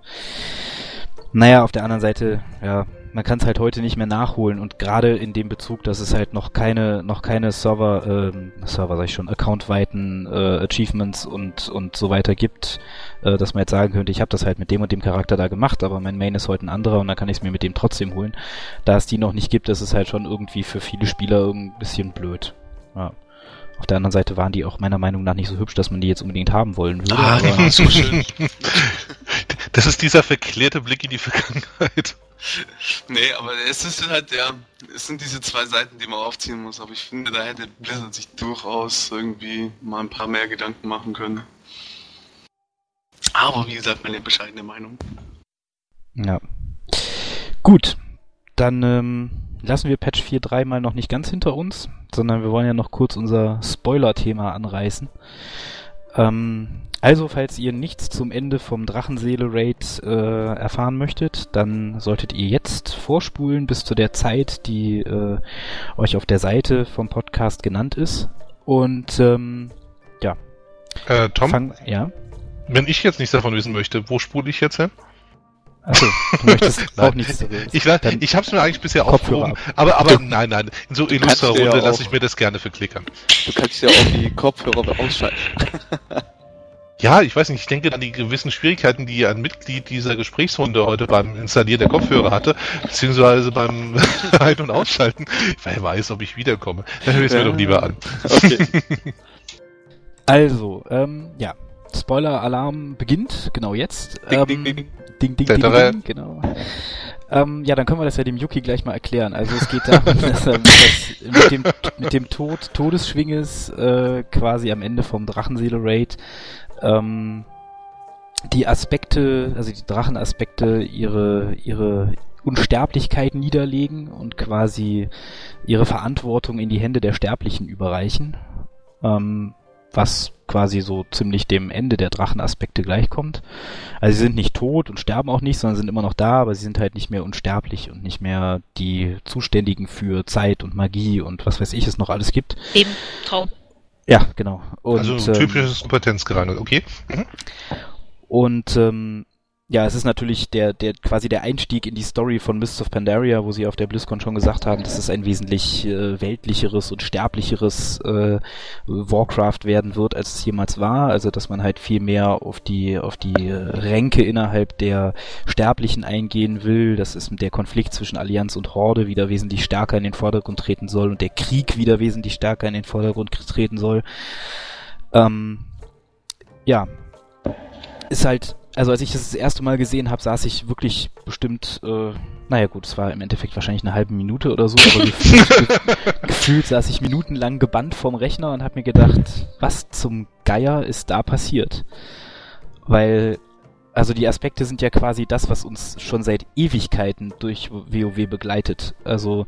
naja, auf der anderen Seite, ja, man kann es halt heute nicht mehr nachholen und gerade in dem Bezug, dass es halt noch keine, noch keine Server, ähm, Server sag ich schon, accountweiten äh, Achievements und und so weiter gibt, äh, dass man jetzt sagen könnte, ich habe das halt mit dem und dem Charakter da gemacht, aber mein Main ist heute ein anderer und dann kann ich es mir mit dem trotzdem holen. Da es die noch nicht gibt, ist es halt schon irgendwie für viele Spieler ein bisschen blöd. Ja. Auf der anderen Seite waren die auch meiner Meinung nach nicht so hübsch, dass man die jetzt unbedingt haben wollen würde.
Ah, so schön. Das ist dieser verklärte Blick in die Vergangenheit.
Nee, aber es ist halt, ja, es sind diese zwei Seiten, die man aufziehen muss. Aber ich finde, da hätte Blizzard sich durchaus irgendwie mal ein paar mehr Gedanken machen können. Aber wie gesagt, meine bescheidene Meinung.
Ja. Gut, dann ähm, lassen wir Patch 4.3 mal noch nicht ganz hinter uns, sondern wir wollen ja noch kurz unser Spoiler-Thema anreißen. Ähm, also, falls ihr nichts zum Ende vom Drachenseele-Raid äh, erfahren möchtet, dann solltet ihr jetzt vorspulen bis zu der Zeit, die äh, euch auf der Seite vom Podcast genannt ist. Und ähm, ja.
Äh, Tom?
Fang, ja.
Wenn ich jetzt nichts davon wissen möchte, wo spule ich jetzt hin?
Achso, du möchtest auch nichts
darüber. Ich, ich habe es mir eigentlich bisher aufgehoben, aber, aber nein, nein, in so illustrer Runde ja lasse ich mir das gerne verklickern.
Du kannst ja auch die Kopfhörer ausschalten.
Ja, ich weiß nicht, ich denke an die gewissen Schwierigkeiten, die ein Mitglied dieser Gesprächsrunde heute beim Installieren der Kopfhörer hatte, beziehungsweise beim Ein- und Ausschalten. Wer weiß, ob ich wiederkomme. Dann höre ich es mir
Ja.
doch lieber an.
Okay.
Also, ähm, ja. Spoiler-Alarm beginnt, genau jetzt.
Ding,
ähm,
ding, ding, ding.
Ding, ding, ding, genau. Ähm, ja, dann können wir das ja dem Yuki gleich mal erklären. Also es geht darum, dass er mit, das, mit dem mit dem Tod Todesschwinges äh, quasi am Ende vom Drachenseele-Raid ähm, die Aspekte, also die Drachenaspekte ihre ihre Unsterblichkeit niederlegen und quasi ihre Verantwortung in die Hände der Sterblichen überreichen. Ähm, was quasi so ziemlich dem Ende der Drachenaspekte gleichkommt. Also sie sind nicht tot und sterben auch nicht, sondern sind immer noch da, aber sie sind halt nicht mehr unsterblich und nicht mehr die Zuständigen für Zeit und Magie und was weiß ich es noch alles gibt.
Eben Traum.
Ja, genau. Und,
also
ähm,
typisches Kompetenzgerangel, okay?
Und ähm, ja, es ist natürlich der, der quasi der Einstieg in die Story von Mists of Pandaria, wo sie auf der BlizzCon schon gesagt haben, dass es ein wesentlich äh, weltlicheres und sterblicheres äh, Warcraft werden wird, als es jemals war. Also dass man halt viel mehr auf die auf die äh, Ränke innerhalb der Sterblichen eingehen will, dass es der Konflikt zwischen Allianz und Horde wieder wesentlich stärker in den Vordergrund treten soll und der Krieg wieder wesentlich stärker in den Vordergrund treten soll. Ähm, ja, ist halt, also als ich das das erste Mal gesehen habe, saß ich wirklich bestimmt, äh, naja gut, es war im Endeffekt wahrscheinlich eine halbe Minute oder so, aber gefühlt, ge gefühlt saß ich minutenlang gebannt vorm Rechner und habe mir gedacht, was zum Geier ist da passiert? Weil, also die Aspekte sind ja quasi das, was uns schon seit Ewigkeiten durch WoW begleitet. Also,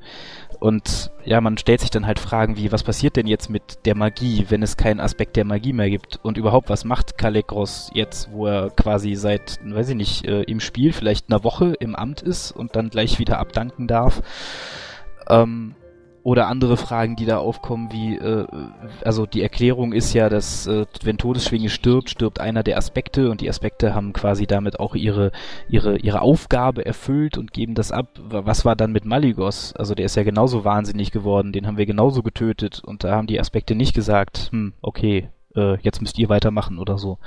und ja, man stellt sich dann halt Fragen wie, was passiert denn jetzt mit der Magie, wenn es keinen Aspekt der Magie mehr gibt? Und überhaupt, was macht Kalekros jetzt, wo er quasi seit, weiß ich nicht, äh, im Spiel vielleicht einer Woche im Amt ist und dann gleich wieder abdanken darf? Ähm, oder andere Fragen, die da aufkommen, wie, äh, also die Erklärung ist ja, dass äh, wenn Todesschwinge stirbt, stirbt einer der Aspekte und die Aspekte haben quasi damit auch ihre, ihre, ihre Aufgabe erfüllt und geben das ab. Was war dann mit Maligos? Also der ist ja genauso wahnsinnig geworden, den haben wir genauso getötet und da haben die Aspekte nicht gesagt, hm, okay, äh, jetzt müsst ihr weitermachen oder so.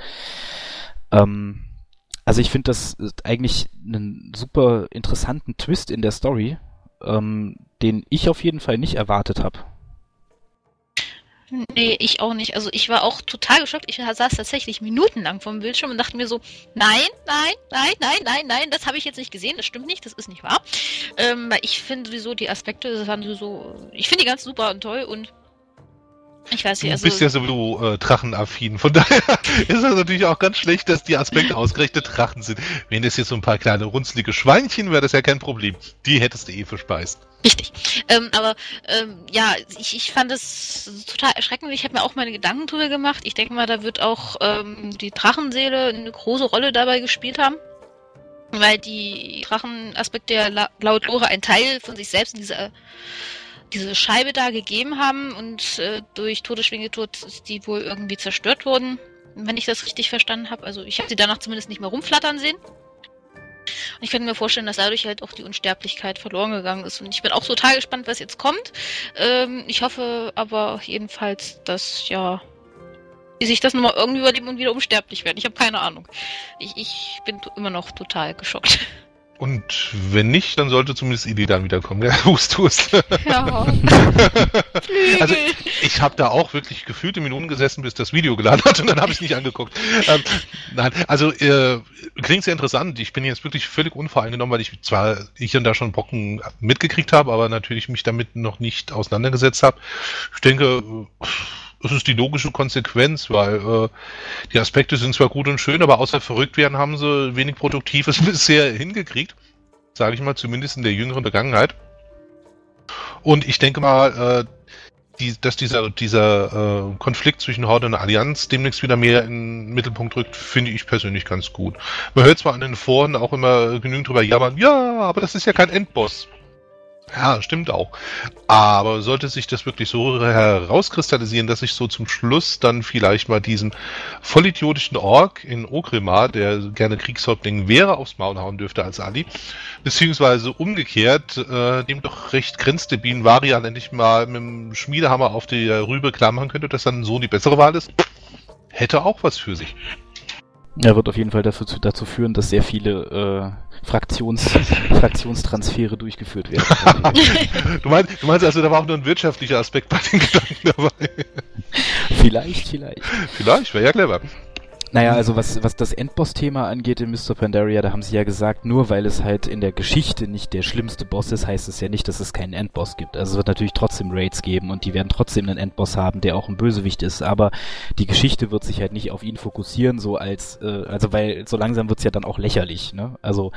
Ähm, also ich finde das ist eigentlich einen super interessanten Twist in der Story, ähm, den ich auf jeden Fall nicht erwartet habe.
Nee, ich auch nicht. Also ich war auch total geschockt. Ich saß tatsächlich minutenlang vom Bildschirm und dachte mir so, nein, nein, nein, nein, nein, nein, das habe ich jetzt nicht gesehen, das stimmt nicht, das ist nicht wahr. Ähm, ich finde sowieso die Aspekte, das waren sowieso, ich finde die ganz super und toll und ich weiß nicht,
Du
also
bist ja sowieso äh, drachenaffin. Von daher ist es natürlich auch ganz schlecht, dass die Aspekte ausgerechnet Drachen sind. Wenn das jetzt so ein paar kleine runzlige Schweinchen wäre, das ja kein Problem. Die hättest du eh verspeist.
Richtig. Ähm, aber ähm, ja, ich, ich fand es total erschreckend. Ich habe mir auch meine Gedanken drüber gemacht. Ich denke mal, da wird auch ähm, die Drachenseele eine große Rolle dabei gespielt haben. Weil die Drachenaspekte ja la laut Lore ein Teil von sich selbst in dieser diese Scheibe da gegeben haben und äh, durch Todesschwingetod ist die wohl irgendwie zerstört worden, wenn ich das richtig verstanden habe. Also ich habe sie danach zumindest nicht mehr rumflattern sehen. Und ich könnte mir vorstellen, dass dadurch halt auch die Unsterblichkeit verloren gegangen ist. Und ich bin auch total gespannt, was jetzt kommt. Ähm, ich hoffe aber jedenfalls, dass ja sich das nochmal irgendwie überleben und wieder unsterblich werden. Ich habe keine Ahnung. Ich, ich bin immer noch total geschockt.
Und wenn nicht, dann sollte zumindest Ili dann wiederkommen. Ja, hust, hust.
Ja.
Also ich habe da auch wirklich gefühlte Minuten gesessen, bis das Video geladen hat und dann habe ich es nicht angeguckt. Ähm, nein, also äh, klingt sehr interessant. Ich bin jetzt wirklich völlig unvoreingenommen, weil ich zwar hier und da schon Brocken mitgekriegt habe, aber natürlich mich damit noch nicht auseinandergesetzt habe. Ich denke, äh, das ist die logische Konsequenz, weil äh, die Aspekte sind zwar gut und schön, aber außer verrückt werden haben sie wenig Produktives bisher hingekriegt. Sage ich mal, zumindest in der jüngeren Vergangenheit. Und ich denke mal, äh, die, dass dieser, dieser äh, Konflikt zwischen Horde und Allianz demnächst wieder mehr in den Mittelpunkt rückt, finde ich persönlich ganz gut. Man hört zwar an den Foren auch immer genügend drüber jammern, ja, aber das ist ja kein Endboss. Ja, stimmt auch. Aber sollte sich das wirklich so herauskristallisieren, dass ich so zum Schluss dann vielleicht mal diesen vollidiotischen Ork in Ogrimmar, der gerne Kriegshäuptling wäre, aufs Maul hauen dürfte als Ali, beziehungsweise umgekehrt, äh, dem doch recht grenzdebilen Varian endlich mal mit dem Schmiedehammer auf die Rübe klar machen könnte, dass dann so die bessere Wahl ist, hätte auch was für sich.
Er wird auf jeden Fall dafür, dazu führen, dass sehr viele äh, Fraktions, Fraktionstransfere durchgeführt werden.
du, meinst, du meinst also, da war auch nur ein wirtschaftlicher Aspekt bei den Gedanken dabei?
vielleicht, vielleicht.
Vielleicht, wäre ja clever.
Naja, also was, was das Endboss-Thema angeht in Mr. Pandaria, da haben sie ja gesagt, nur weil es halt in der Geschichte nicht der schlimmste Boss ist, heißt es ja nicht, dass es keinen Endboss gibt. Also es wird natürlich trotzdem Raids geben und die werden trotzdem einen Endboss haben, der auch ein Bösewicht ist, aber die Geschichte wird sich halt nicht auf ihn fokussieren, so als, äh, also weil so langsam wird's ja dann auch lächerlich, ne? Also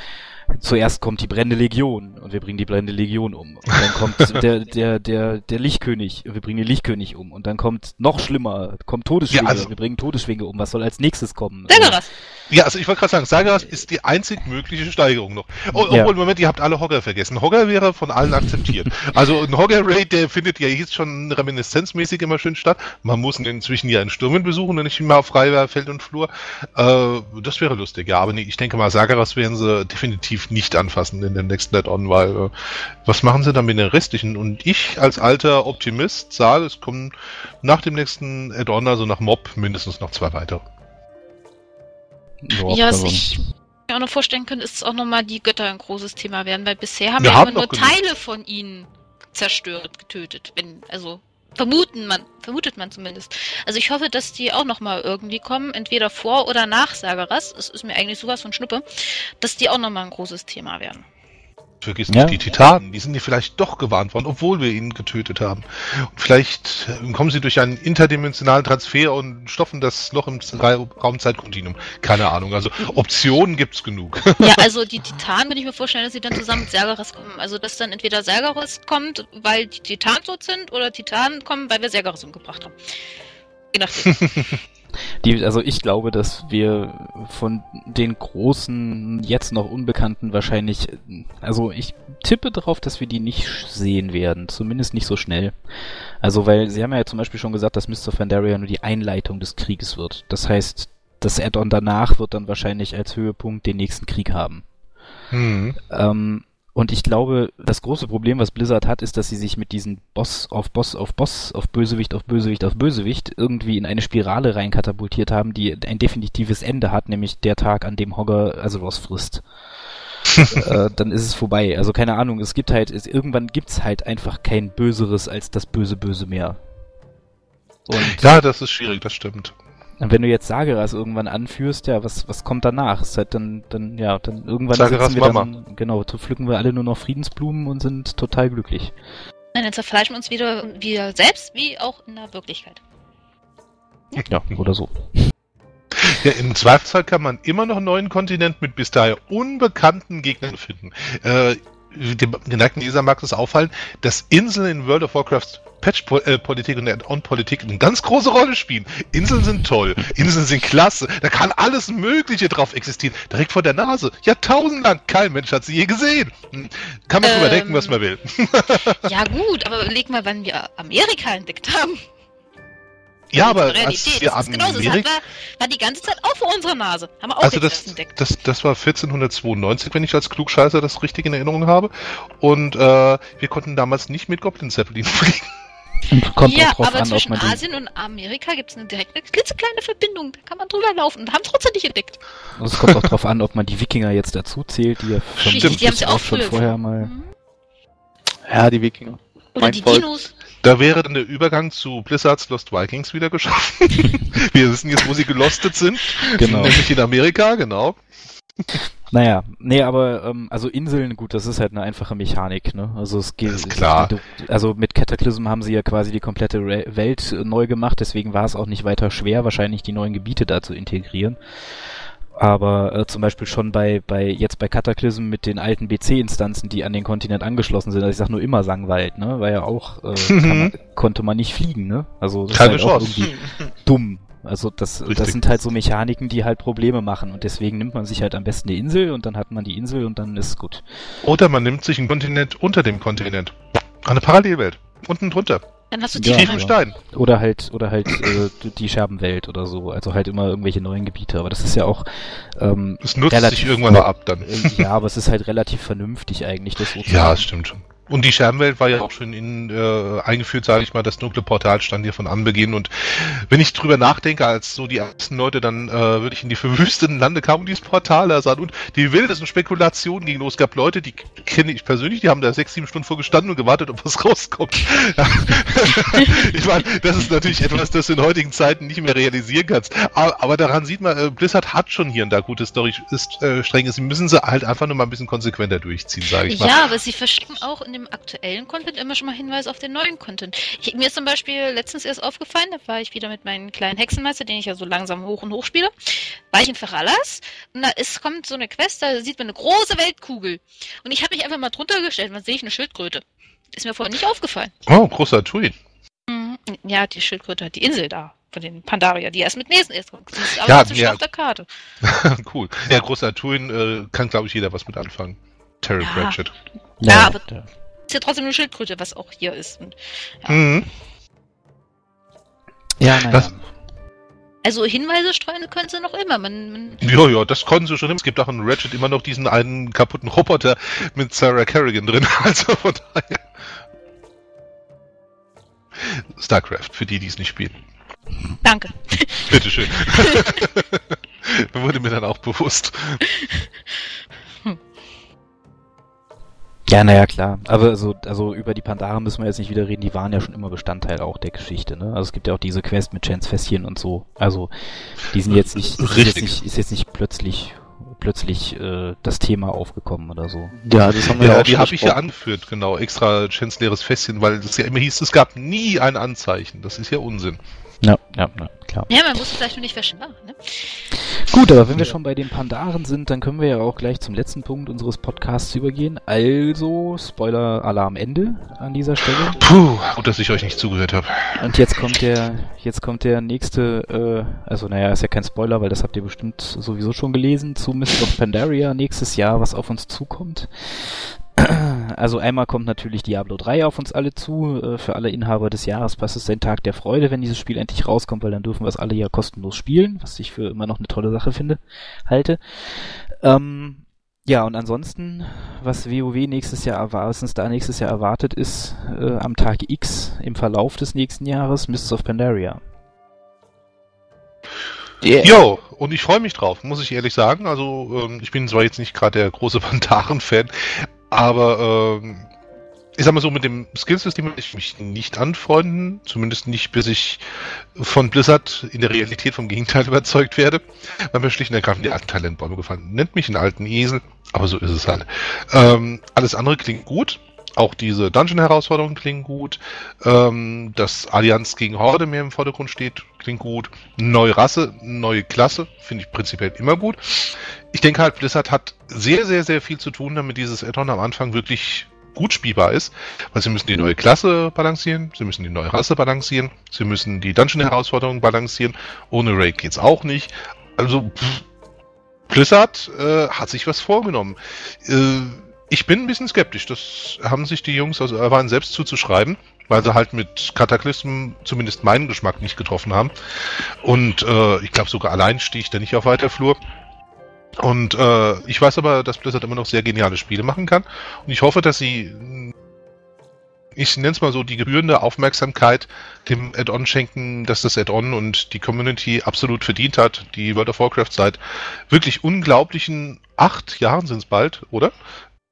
zuerst kommt die brennende Legion und wir bringen die brennende Legion um. Und dann kommt der, der, der, der Lichtkönig und wir bringen den Lichtkönig um. Und dann kommt noch schlimmer, kommt Todesschwinge, ja, also, wir bringen Todesschwinge um. Was soll als nächstes kommen?
Sageras! Ja, also ich wollte gerade sagen, Sageras ist die einzig mögliche Steigerung noch. Oh, ja. Obwohl, Moment, ihr habt alle Hogger vergessen. Hogger wäre von allen akzeptiert. also ein Hogger-Raid, der findet ja jetzt schon reminiszenzmäßig immer schön statt. Man muss ihn inzwischen ja in Stürmen besuchen und nicht immer auf freier Feld und Flur. Äh, das wäre lustig, ja. Aber nee, ich denke mal, Sageras werden sie definitiv definitiv nicht anfassen in dem nächsten Add-on, weil äh, was machen sie dann mit den restlichen? Und ich als alter Optimist sage, es kommen nach dem nächsten Add-on, also nach Mob, mindestens noch zwei weitere.
Ja, was ich mir auch noch vorstellen könnte, ist auch nochmal die Götter ein großes Thema werden, weil bisher haben wir, wir haben immer nur genug. Teile von ihnen zerstört, getötet. Wenn, also vermuten man, vermutet man zumindest. Also ich hoffe, dass die auch nochmal irgendwie kommen, entweder vor oder nach Sageras. Es ist mir eigentlich sowas von Schnuppe, dass die auch nochmal ein großes Thema werden.
Vergiss nicht ja. die Titanen, die sind ja vielleicht doch gewarnt worden, obwohl wir ihn getötet haben. Und vielleicht äh, kommen sie durch einen interdimensionalen Transfer und stoffen das Loch im Raumzeitkontinuum. Keine Ahnung, also Optionen gibt's genug.
Ja, also die Titanen würde ich mir vorstellen, dass sie dann zusammen mit Sergaras kommen. Also dass dann entweder Sergaras kommt, weil die Titanen tot sind, oder Titanen kommen, weil wir Sergaras umgebracht haben. Je nachdem.
Die, also ich glaube, dass wir von den großen, jetzt noch Unbekannten wahrscheinlich, also ich tippe darauf, dass wir die nicht sehen werden, zumindest nicht so schnell. Also weil sie haben ja zum Beispiel schon gesagt, dass Mr. Fandaria nur die Einleitung des Krieges wird. Das heißt, das Add-on danach wird dann wahrscheinlich als Höhepunkt den nächsten Krieg haben. Mhm. Ähm, und ich glaube, das große Problem, was Blizzard hat, ist, dass sie sich mit diesen Boss auf Boss auf Boss, auf Bösewicht auf Bösewicht auf Bösewicht irgendwie in eine Spirale reinkatapultiert haben, die ein definitives Ende hat, nämlich der Tag, an dem Hogger Azeroth frisst. äh, dann ist es vorbei. Also keine Ahnung, es gibt halt, es, irgendwann gibt's halt einfach kein Böseres als das Böse Böse mehr.
Und ja, das ist schwierig, das stimmt.
Wenn du jetzt Sageras irgendwann anführst, ja, was, was kommt danach? Ist halt dann, dann, ja, dann irgendwann
Sageras wir Mama.
dann, genau, pflücken wir alle nur noch Friedensblumen und sind total glücklich.
Nein, dann zerfleischen wir uns wieder, wieder selbst, wie auch in der Wirklichkeit.
Ja, ja oder so.
Ja, im Zweifelsfall kann man immer noch einen neuen Kontinent mit bis dahin unbekannten Gegnern finden. Äh, dem geneigten Leser mag es auffallen, dass Inseln in World of Warcraft Patch-Politik und On-Politik eine ganz große Rolle spielen. Inseln sind toll, Inseln sind klasse, da kann alles Mögliche drauf existieren, direkt vor der Nase. Jahrtausendlang, kein Mensch hat sie je gesehen. Hm, kann man ähm, drüber denken, was man will.
ja gut, aber überleg mal, wann wir Amerika entdeckt haben.
Ja, aber als
wir das genauso. Amerik war, war, die ganze Zeit auch vor unserer Nase. Haben wir auch
also das, entdeckt. Das, das war 1492, wenn ich als Klugscheißer das richtig in Erinnerung habe. Und äh, wir konnten damals nicht mit Goblin Zeppelin fliegen.
Kommt ja, aber an, zwischen Asien und Amerika gibt es eine direkte klitzekleine Verbindung. Da kann man drüber laufen. Da haben es trotzdem nicht entdeckt.
Also es kommt auch drauf an, ob man die Wikinger jetzt dazu zählt, die ja
schon, Stimmt, die haben auch schon
vorher mal. Mhm.
Ja, die Wikinger.
Oder mein die Volk. Dinos.
Da wäre dann der Übergang zu Blizzards Lost Vikings wieder geschaffen. Wir wissen jetzt, wo sie gelostet sind. Genau. Nämlich in Amerika, genau.
Naja, nee, aber ähm, also Inseln, gut, das ist halt eine einfache Mechanik, ne? Also es geht.
Ist klar.
Also mit Cataclysm haben sie ja quasi die komplette Welt neu gemacht, deswegen war es auch nicht weiter schwer, wahrscheinlich die neuen Gebiete da zu integrieren. Aber äh, zum Beispiel schon bei, bei jetzt bei Cataclysm mit den alten BC-Instanzen, die an den Kontinent angeschlossen sind, also ich sag nur immer Sangwald, ne? War ja auch, äh, man, konnte man nicht fliegen, ne? Also das
Keine ist halt Chance. auch irgendwie
dumm. Also das, das sind halt so Mechaniken, die halt Probleme machen und deswegen nimmt man sich halt am besten eine Insel und dann hat man die Insel und dann ist gut.
Oder man nimmt sich einen Kontinent unter dem Kontinent. Eine Parallelwelt. Unten drunter.
Dann hast du
die ja, Stein. Oder halt, oder halt äh, die Scherbenwelt oder so. Also halt immer irgendwelche neuen Gebiete. Aber das ist ja auch. Ähm,
es nutzt sich irgendwann mal ab dann.
Äh, ja, aber es ist halt relativ vernünftig eigentlich, das so
zu Ja, es stimmt schon. Und die Scherbenwelt war ja auch schon in, äh, eingeführt, sage ich mal. Das dunkle Portal stand hier von Anbeginn. Und wenn ich drüber nachdenke, als so die ersten Leute dann äh, wirklich in die verwüsteten Lande kamen und dieses Portal da sahen und die wildesten Spekulationen gingen los. Es gab Leute, die kenne ich persönlich, die haben da sechs, sieben Stunden vorgestanden und gewartet, ob was rauskommt. ich meine, das ist natürlich etwas, das du in heutigen Zeiten nicht mehr realisieren kannst. Aber, aber daran sieht man, äh, Blizzard hat schon hier und da gute Story ist, äh, streng. Sie müssen sie halt einfach nur mal ein bisschen konsequenter durchziehen, sage ich mal.
Ja, aber sie verschicken auch in dem aktuellen Content immer schon mal Hinweise auf den neuen Content. Ich, mir ist zum Beispiel letztens erst aufgefallen, da war ich wieder mit meinem kleinen Hexenmeister, den ich ja so langsam hoch und hoch spiele, war ich in Ferralas und da ist, kommt so eine Quest, da sieht man eine große Weltkugel. Und ich habe mich einfach mal drunter gestellt, dann sehe ich eine Schildkröte. Ist mir vorher nicht aufgefallen.
Oh, großer Tweet.
Mhm. Ja, die Schildkröte hat die Insel da. Von den Pandaria, die erst mit Nesen erst kommt. Aber
Ja, ja.
auf der Karte.
cool. Ja, großer Tuin äh, kann, glaube ich, jeder was mit anfangen. Terry
Ja.
Pratchett.
Ja, aber- Ist ja trotzdem eine Schildkröte, was auch hier ist. Und, ja.
Mhm.
ja naja.
Was?
Also Hinweise streuen können sie noch immer. Man, man,
Ja, ja, das konnten sie schon. Es gibt auch in Ratchet immer noch diesen einen kaputten Roboter mit Sarah Kerrigan drin. Also von daher. StarCraft, für die, die es nicht spielen.
danke.
Bitteschön. Wurde mir dann auch bewusst.
Ja, naja, klar. Aber so, also über die Pandaren müssen wir jetzt nicht wieder reden, die waren ja schon immer Bestandteil auch der Geschichte, ne? Also es gibt ja auch diese Quest mit Chance Fässchen und so. Also die sind jetzt nicht, das ist jetzt nicht, ist jetzt nicht plötzlich plötzlich äh, das Thema aufgekommen oder so.
Ja, das haben wir ja,
Ja,
auch
die habe ich ja angeführt, genau. Extra Chance leeres Fässchen, weil es ja immer hieß, es gab nie ein Anzeichen. Das ist ja Unsinn.
Ja, ja, ja klar.
Ja, man muss es vielleicht nur nicht verschwenden. Ne?
Gut, aber wenn wir schon bei den Pandaren sind, dann können wir ja auch gleich zum letzten Punkt unseres Podcasts übergehen. Also, Spoiler-Alarm Ende an dieser Stelle.
Puh, gut, dass ich euch nicht zugehört habe.
Und jetzt kommt der, jetzt kommt der nächste, äh, also naja, ist ja kein Spoiler, weil das habt ihr bestimmt sowieso schon gelesen, zu Mist of Pandaria nächstes Jahr, was auf uns zukommt. Also einmal kommt natürlich Diablo 3 auf uns alle zu. Äh, für alle Inhaber des Jahrespasses ist ein Tag der Freude, wenn dieses Spiel endlich rauskommt, weil dann dürfen wir es alle ja kostenlos spielen, was ich für immer noch eine tolle Sache finde, halte. Ähm, ja, und ansonsten, was WoW nächstes Jahr erwartet, was uns da nächstes Jahr erwartet, ist äh, am Tag X im Verlauf des nächsten Jahres Mists of Pandaria.
Yeah.
Jo, und ich freue mich drauf, muss ich ehrlich sagen. Also, ähm, ich bin zwar jetzt nicht gerade der große Pandaren-Fan, aber ähm, ich sag mal so, mit dem Skillsystem will ich mich nicht anfreunden, zumindest nicht, bis ich von Blizzard in der Realität vom Gegenteil überzeugt werde, weil mir schlicht und ergreifend die alten Talentbäume gefallen. Nennt mich einen alten Esel, aber so ist es halt. Ähm, alles andere klingt gut. Auch diese Dungeon-Herausforderungen klingen gut. Ähm, dass Allianz gegen Horde mehr im Vordergrund steht, klingt gut. Neue Rasse, neue Klasse, finde ich prinzipiell immer gut. Ich denke halt, Blizzard hat sehr, sehr, sehr viel zu tun, damit dieses Add-on am Anfang wirklich gut spielbar ist, weil sie müssen die neue Klasse balancieren, sie müssen die neue Rasse balancieren, sie müssen die Dungeon-Herausforderungen balancieren. Ohne Raid geht's auch nicht. Also, pff, Blizzard äh, hat sich was vorgenommen. Äh, ich bin ein bisschen skeptisch. Das haben sich die Jungs aus Irvine selbst zuzuschreiben, weil sie halt mit Kataklysmen zumindest meinen Geschmack nicht getroffen haben. Und äh, ich glaube, sogar allein stehe ich da nicht auf weiter Flur. Und äh, ich weiß aber, dass Blizzard immer noch sehr geniale Spiele machen kann. Und ich hoffe, dass sie, ich nenne es mal so, die gebührende Aufmerksamkeit dem Add-on schenken, dass das Add-on und die Community absolut verdient hat. Die World of Warcraft seit wirklich unglaublichen acht Jahren sind es bald, oder?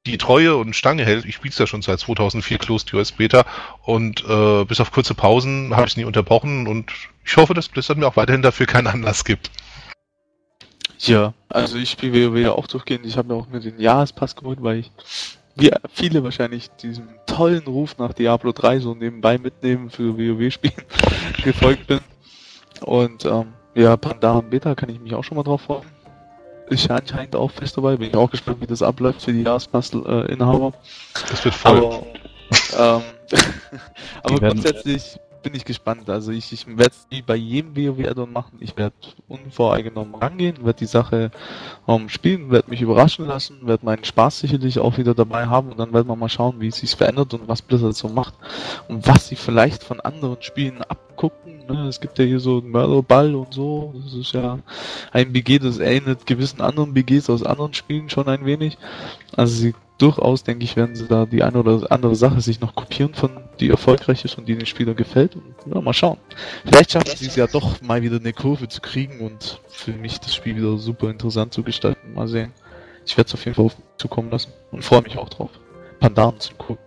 Die Treue und Stange hält. Ich spiele es ja schon seit 2004 Closed US Beta und äh, bis auf kurze Pausen habe ich es nie unterbrochen und ich hoffe, dass Blizzard mir auch weiterhin dafür keinen Anlass gibt.
Ja, also ich spiele WoW ja auch durchgehend. Ich habe mir auch mit den Jahrespass geholt, weil ich, wie viele wahrscheinlich, diesem tollen Ruf nach Diablo 3 so nebenbei mitnehmen für WoW-Spielen gefolgt bin. Und ähm, ja, Pandaren Beta kann ich mich auch schon mal drauf freuen. Ist ja anscheinend auch fest dabei. Bin ich auch gespannt, wie das abläuft für die Jahrespass-Inhaber.
Das wird voll.
Aber, ähm, aber grundsätzlich bin ich gespannt. Also ich, ich werde es wie bei jedem WoW-Addon machen. Ich werde unvoreingenommen rangehen, werde die Sache ähm, spielen, werde mich überraschen lassen, werde meinen Spaß sicherlich auch wieder dabei haben und dann werden wir mal schauen, wie es sich verändert und was Blizzard so macht und was sie vielleicht von anderen Spielen abgucken Ne? Es gibt ja hier so einen Mörderball und so. Das ist ja ein BG, das ähnelt gewissen anderen BGs aus anderen Spielen schon ein wenig. Also sie durchaus, denke ich, werden sie da die eine oder andere Sache sich noch kopieren von die erfolgreich ist und die den Spieler gefällt. Und ja, mal schauen. Vielleicht schaffen sie es ja doch mal wieder eine Kurve zu kriegen und für mich das Spiel wieder super interessant zu gestalten. Mal sehen. Ich werde es auf jeden Fall auf mich zukommen lassen und freue mich auch drauf. Pandaren zu gucken.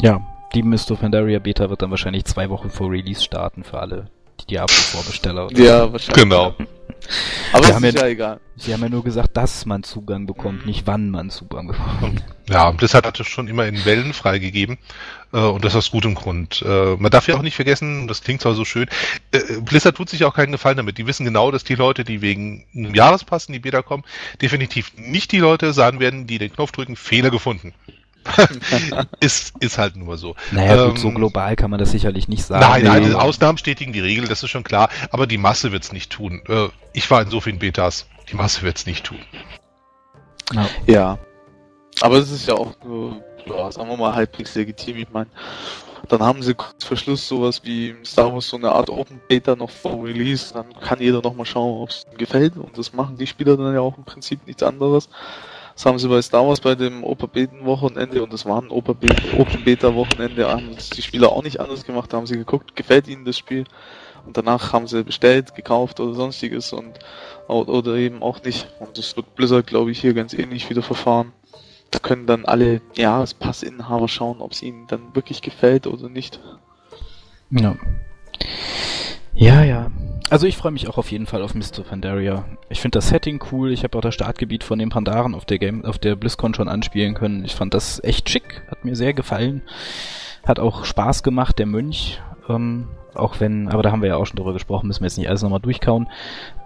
Ja, die Mist of Pandaria Beta wird dann wahrscheinlich zwei Wochen vor Release starten für alle die Diablo-Vorbesteller.
Ja, wahrscheinlich.
Genau.
Aber
haben
ist
ja-
ja egal.
Sie haben ja nur gesagt, dass man Zugang bekommt,
Mhm.
nicht wann man Zugang bekommt.
Ja, Blizzard hat es schon immer in Wellen freigegeben äh, und das aus gutem Grund. Äh, man darf ja auch nicht vergessen, das klingt zwar so schön, äh, Blizzard tut sich auch keinen Gefallen damit. Die wissen genau, dass die Leute, die wegen einem Jahrespass in die Beta kommen, definitiv nicht die Leute sein werden, die den Knopf drücken, Fehler gefunden. ist, ist halt nur so.
Naja, gut,
Ähm,
so global kann man das sicherlich nicht sagen.
Nein, nein,
nee.
die Ausnahmen stetigen die Regel, das ist schon klar, aber die Masse wird's nicht tun. Äh, ich war in so vielen Betas, die Masse wird's nicht tun.
Ja.
Ja. Aber es ist ja auch nur, ja, sagen wir mal, halbwegs legitim. Ich meine, dann haben sie kurz vor Schluss sowas wie Star Wars so eine Art Open Beta noch vor Release. Dann kann jeder noch mal schauen, ob es ihm gefällt. Und das machen die Spieler dann ja auch im Prinzip nichts anderes. Das haben sie bei Star Wars bei dem Open Beta Wochenende und das war ein Open Beta, Open Beta Wochenende, haben die Spieler auch nicht anders gemacht. Da haben sie geguckt, gefällt ihnen das Spiel. Und danach haben sie bestellt, gekauft oder sonstiges und oder eben auch nicht. Und das wird Blizzard, glaube ich, hier ganz ähnlich wieder verfahren. Da können dann alle Jahrespassinhaber schauen, ob es ihnen dann wirklich gefällt oder nicht.
Ja. Ja, ja. Also ich freue mich auch auf jeden Fall auf Mr. Pandaria. Ich finde das Setting cool. Ich habe auch das Startgebiet von den Pandaren auf der Game, auf der BlizzCon schon anspielen können. Ich fand das echt schick, hat mir sehr gefallen. Hat auch Spaß gemacht, der Mönch. Ähm, auch wenn, aber da haben wir ja auch schon drüber gesprochen, müssen wir jetzt nicht alles nochmal durchkauen.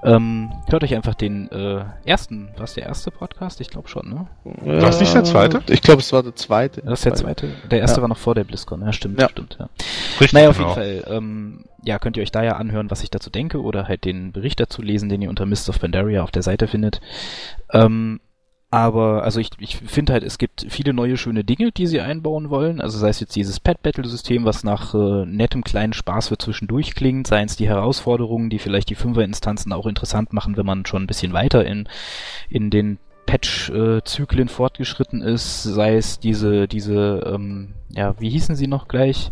Ähm, hört euch einfach den äh, ersten, war es der erste Podcast? Ich glaube schon, ne?
War es nicht der zweite?
Ich glaube, es war der zweite.
Das ist der zweite. Der erste
Ja.
war noch vor der BlizzCon, ja, stimmt,
Ja.
stimmt, ja.
Richtig,
Naja, auf
genau.
jeden Fall. Ähm, ja, könnt ihr euch da ja anhören, was ich dazu denke oder halt den Bericht dazu lesen, den ihr unter Mist of Pandaria auf der Seite findet. Ähm, aber, also ich, ich finde halt, es gibt viele neue schöne Dinge, die sie einbauen wollen. Also sei es jetzt dieses Pet-Battle-System, was nach äh, nettem kleinen Spaß für zwischendurch klingt, seien es die Herausforderungen, die vielleicht die Fünfer-Instanzen auch interessant machen, wenn man schon ein bisschen weiter in, in den Patch-Zyklen fortgeschritten ist, sei es diese, diese, ähm, ja, wie hießen sie noch gleich?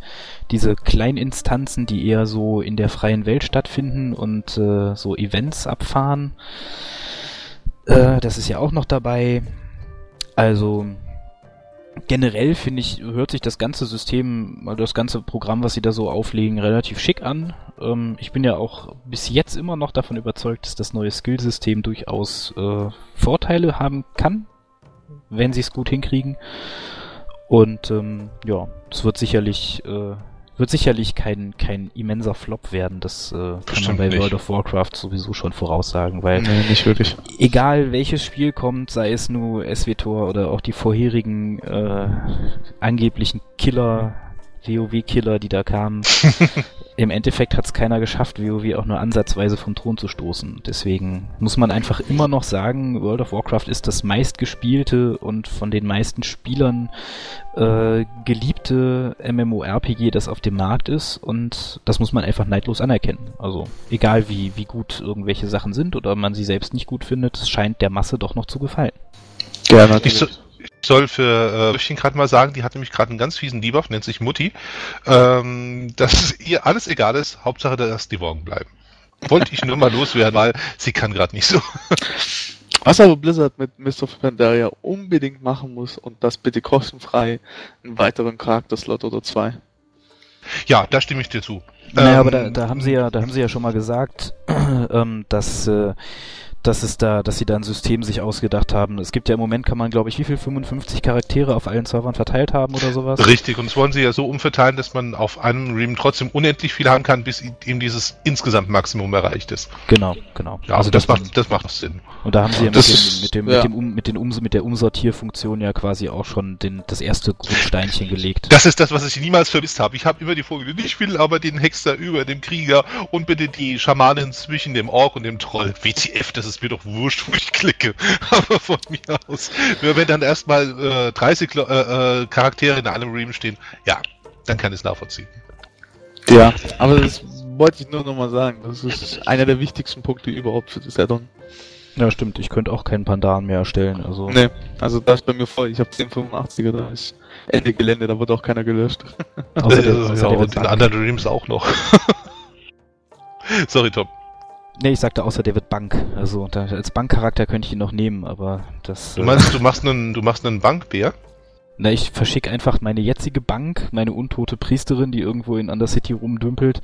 Diese Kleininstanzen, die eher so in der freien Welt stattfinden und äh, so Events abfahren. Äh, das ist ja auch noch dabei. Also generell finde ich, hört sich das ganze System, also das ganze Programm, was sie da so auflegen, relativ schick an. Ähm, ich bin ja auch bis jetzt immer noch davon überzeugt, dass das neue Skillsystem durchaus äh, Vorteile haben kann, wenn sie es gut hinkriegen. Und ähm, ja, es wird sicherlich äh, wird sicherlich kein kein immenser Flop werden. Das äh, kann man bei
nicht.
World of Warcraft sowieso schon voraussagen, weil
Nee, nicht wirklich.
egal welches Spiel kommt, sei es nur SWTOR oder auch die vorherigen äh, angeblichen Killer, WoW-Killer, die da kamen, im Endeffekt hat es keiner geschafft, WoW auch nur ansatzweise vom Thron zu stoßen. Deswegen muss man einfach immer noch sagen, World of Warcraft ist das meistgespielte und von den meisten Spielern äh, geliebte MMORPG, das auf dem Markt ist und das muss man einfach neidlos anerkennen. Also egal wie, wie gut irgendwelche Sachen sind oder man sie selbst nicht gut findet, es scheint der Masse doch noch zu gefallen.
Ja,
Ich,
natürlich.
so, ich soll für äh, Rüffchen gerade mal sagen, die hat nämlich gerade einen ganz fiesen Debuff, nennt sich Mutti, ähm, dass ihr alles egal ist, Hauptsache, dass die Morgen bleiben. Wollte ich nur mal loswerden, weil sie kann gerade nicht so.
Was aber Blizzard mit Mist of Pandaria unbedingt machen muss und das bitte kostenfrei, einen weiteren Charakterslot oder zwei.
Ja, da stimme ich dir zu.
Naja,
Ähm,
aber da, da haben sie ja, da haben sie ja schon mal gesagt, ähm, dass, äh, dass es da, dass sie da ein System sich ausgedacht haben. Es gibt ja im Moment, kann man, glaube ich, wie viel 55 Charaktere auf allen Servern verteilt haben oder sowas.
Richtig, und das wollen sie ja so umverteilen, dass man auf einem Realm trotzdem unendlich viel haben kann, bis eben dieses insgesamt Maximum erreicht ist.
Genau, genau.
Ja, also das macht, das macht Sinn.
Und da haben sie ja mit,
Das
dem, mit, dem,
ja.
mit, dem um, mit, den um, mit der Umsortierfunktion ja quasi auch schon den, das erste Grundsteinchen gelegt.
Das ist das, was ich niemals vermisst habe. Ich habe immer die Vorgestellt, ich will aber den Hexer über dem Krieger und bitte die Schamanin zwischen dem Ork und dem Troll. WTF, das ist mir doch wurscht, wo ich klicke. Aber von mir aus. Nur wenn dann erstmal äh, 30 Klo- äh, äh, Charaktere in einem Realm stehen, ja, dann kann ich es nachvollziehen.
Ja, aber das wollte ich nur nochmal sagen. Das ist einer der wichtigsten Punkte überhaupt für das Addon.
Ja, stimmt. Ich könnte auch keinen Pandan mehr erstellen. Also
Nee, also da ist bei mir voll. Ich habe 1085er, da ist Ende Gelände, da wird auch keiner gelöscht.
außer der, außer
ja, und
wird
in anderen Dreams auch noch. Sorry, Tom.
Nee, ich sagte außer der wird Bank. Also da, als Bankcharakter könnte ich ihn noch nehmen, aber das.
Du
äh,
meinst, du machst einen, du machst einen Bankbär?
Na, ich verschicke einfach meine jetzige Bank, meine untote Priesterin, die irgendwo in Undercity rumdümpelt,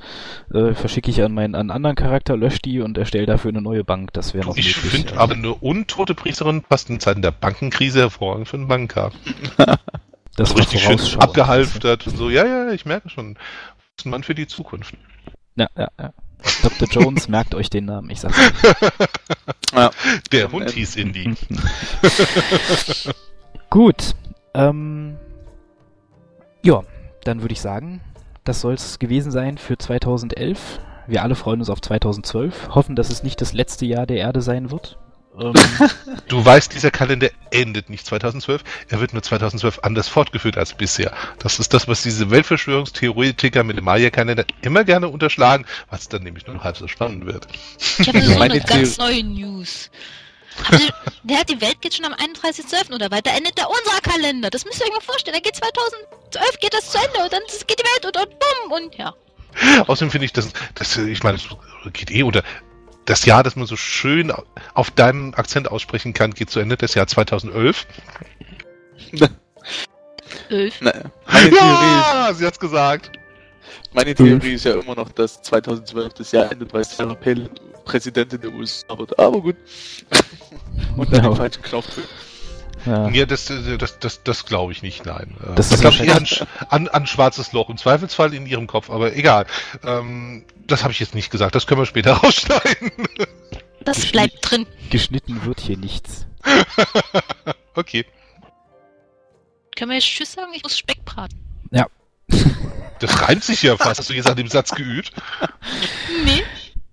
äh, verschicke ich an meinen an einen anderen Charakter, lösche die und erstelle dafür eine neue Bank. Das wäre noch
Ich finde
ja.
aber eine untote Priesterin passt in Zeiten der Bankenkrise hervorragend für einen Banker.
das war
richtig schön abgehalftert und so. Ja, ja, ich merke schon. Das ist ein Mann für die Zukunft.
Ja, ja, ja. Dr. Jones, merkt euch den Namen, ich sag's
Ja.
Der Hund hieß Indy.
euch. Gut. Ähm, ja, dann würde ich sagen, das soll's gewesen sein für 2011. Wir alle freuen uns auf 2012, hoffen, dass es nicht das letzte Jahr der Erde sein wird. Ähm,
Du weißt, dieser Kalender endet nicht 2012. Er wird nur 2012 anders fortgeführt als bisher. Das ist das, was diese Weltverschwörungstheoretiker mit dem Maya-Kalender immer gerne unterschlagen, was dann nämlich nur noch halb so spannend wird.
Ich habe so
Meine
eine ganz neue News. Der hat die Welt geht schon am 31.12. oder weiter endet der unser Kalender. Das müsst ihr euch mal vorstellen. Da geht 2012 geht das zu Ende und dann geht die Welt und, und bumm und ja.
Außerdem finde ich, dass, dass ich meine, es geht eh unter. Das Jahr, das man so schön auf deinem Akzent aussprechen kann, geht zu Ende. Das Jahr 2011.
Elf.
Naja, meine Theorie,
Ja, sie hat's gesagt.
ist, meine Theorie ist ja immer noch, dass 2012 das Jahr endet, weil Sarah Palin Präsidentin der USA wird. Aber gut. Und dann
Ja.
den falschen Knopf drückt.
Ja.
Ja, das, das, das, das glaube ich nicht, nein.
Das ist
glaube ich eher an, an, an schwarzes Loch. Im Zweifelsfall in ihrem Kopf, aber egal. Ähm, das habe ich jetzt nicht gesagt, das können wir später rausschneiden.
Das
Geschnitten.
bleibt drin.
Geschnitten wird hier nichts.
okay.
Können wir jetzt Tschüss sagen? Ich muss Speck braten.
Das reimt sich ja fast. Hast du jetzt an dem Satz geübt?
Nee.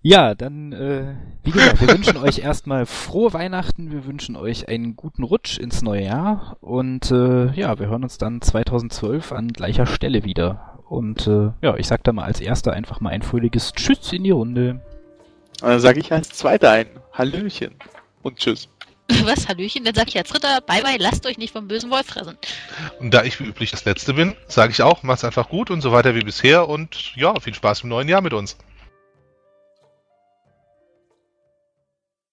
Ja, dann, äh, wie gesagt, wir wünschen euch erstmal frohe Weihnachten, wir wünschen euch einen guten Rutsch ins neue Jahr und äh, ja, wir hören uns dann 2012 an gleicher Stelle wieder. Und äh, ja, ich sag da mal als erster einfach mal ein fröhliches Tschüss in die Runde.
Und dann sage ich als Zweiter ein Hallöchen und Tschüss.
Was, Hallöchen? Dann sag ich als Dritter, bye bye, lasst euch nicht vom bösen Wolf fressen.
Und da ich wie üblich das Letzte bin, sage ich auch, macht's einfach gut und so weiter wie bisher und ja, viel Spaß im neuen Jahr mit uns.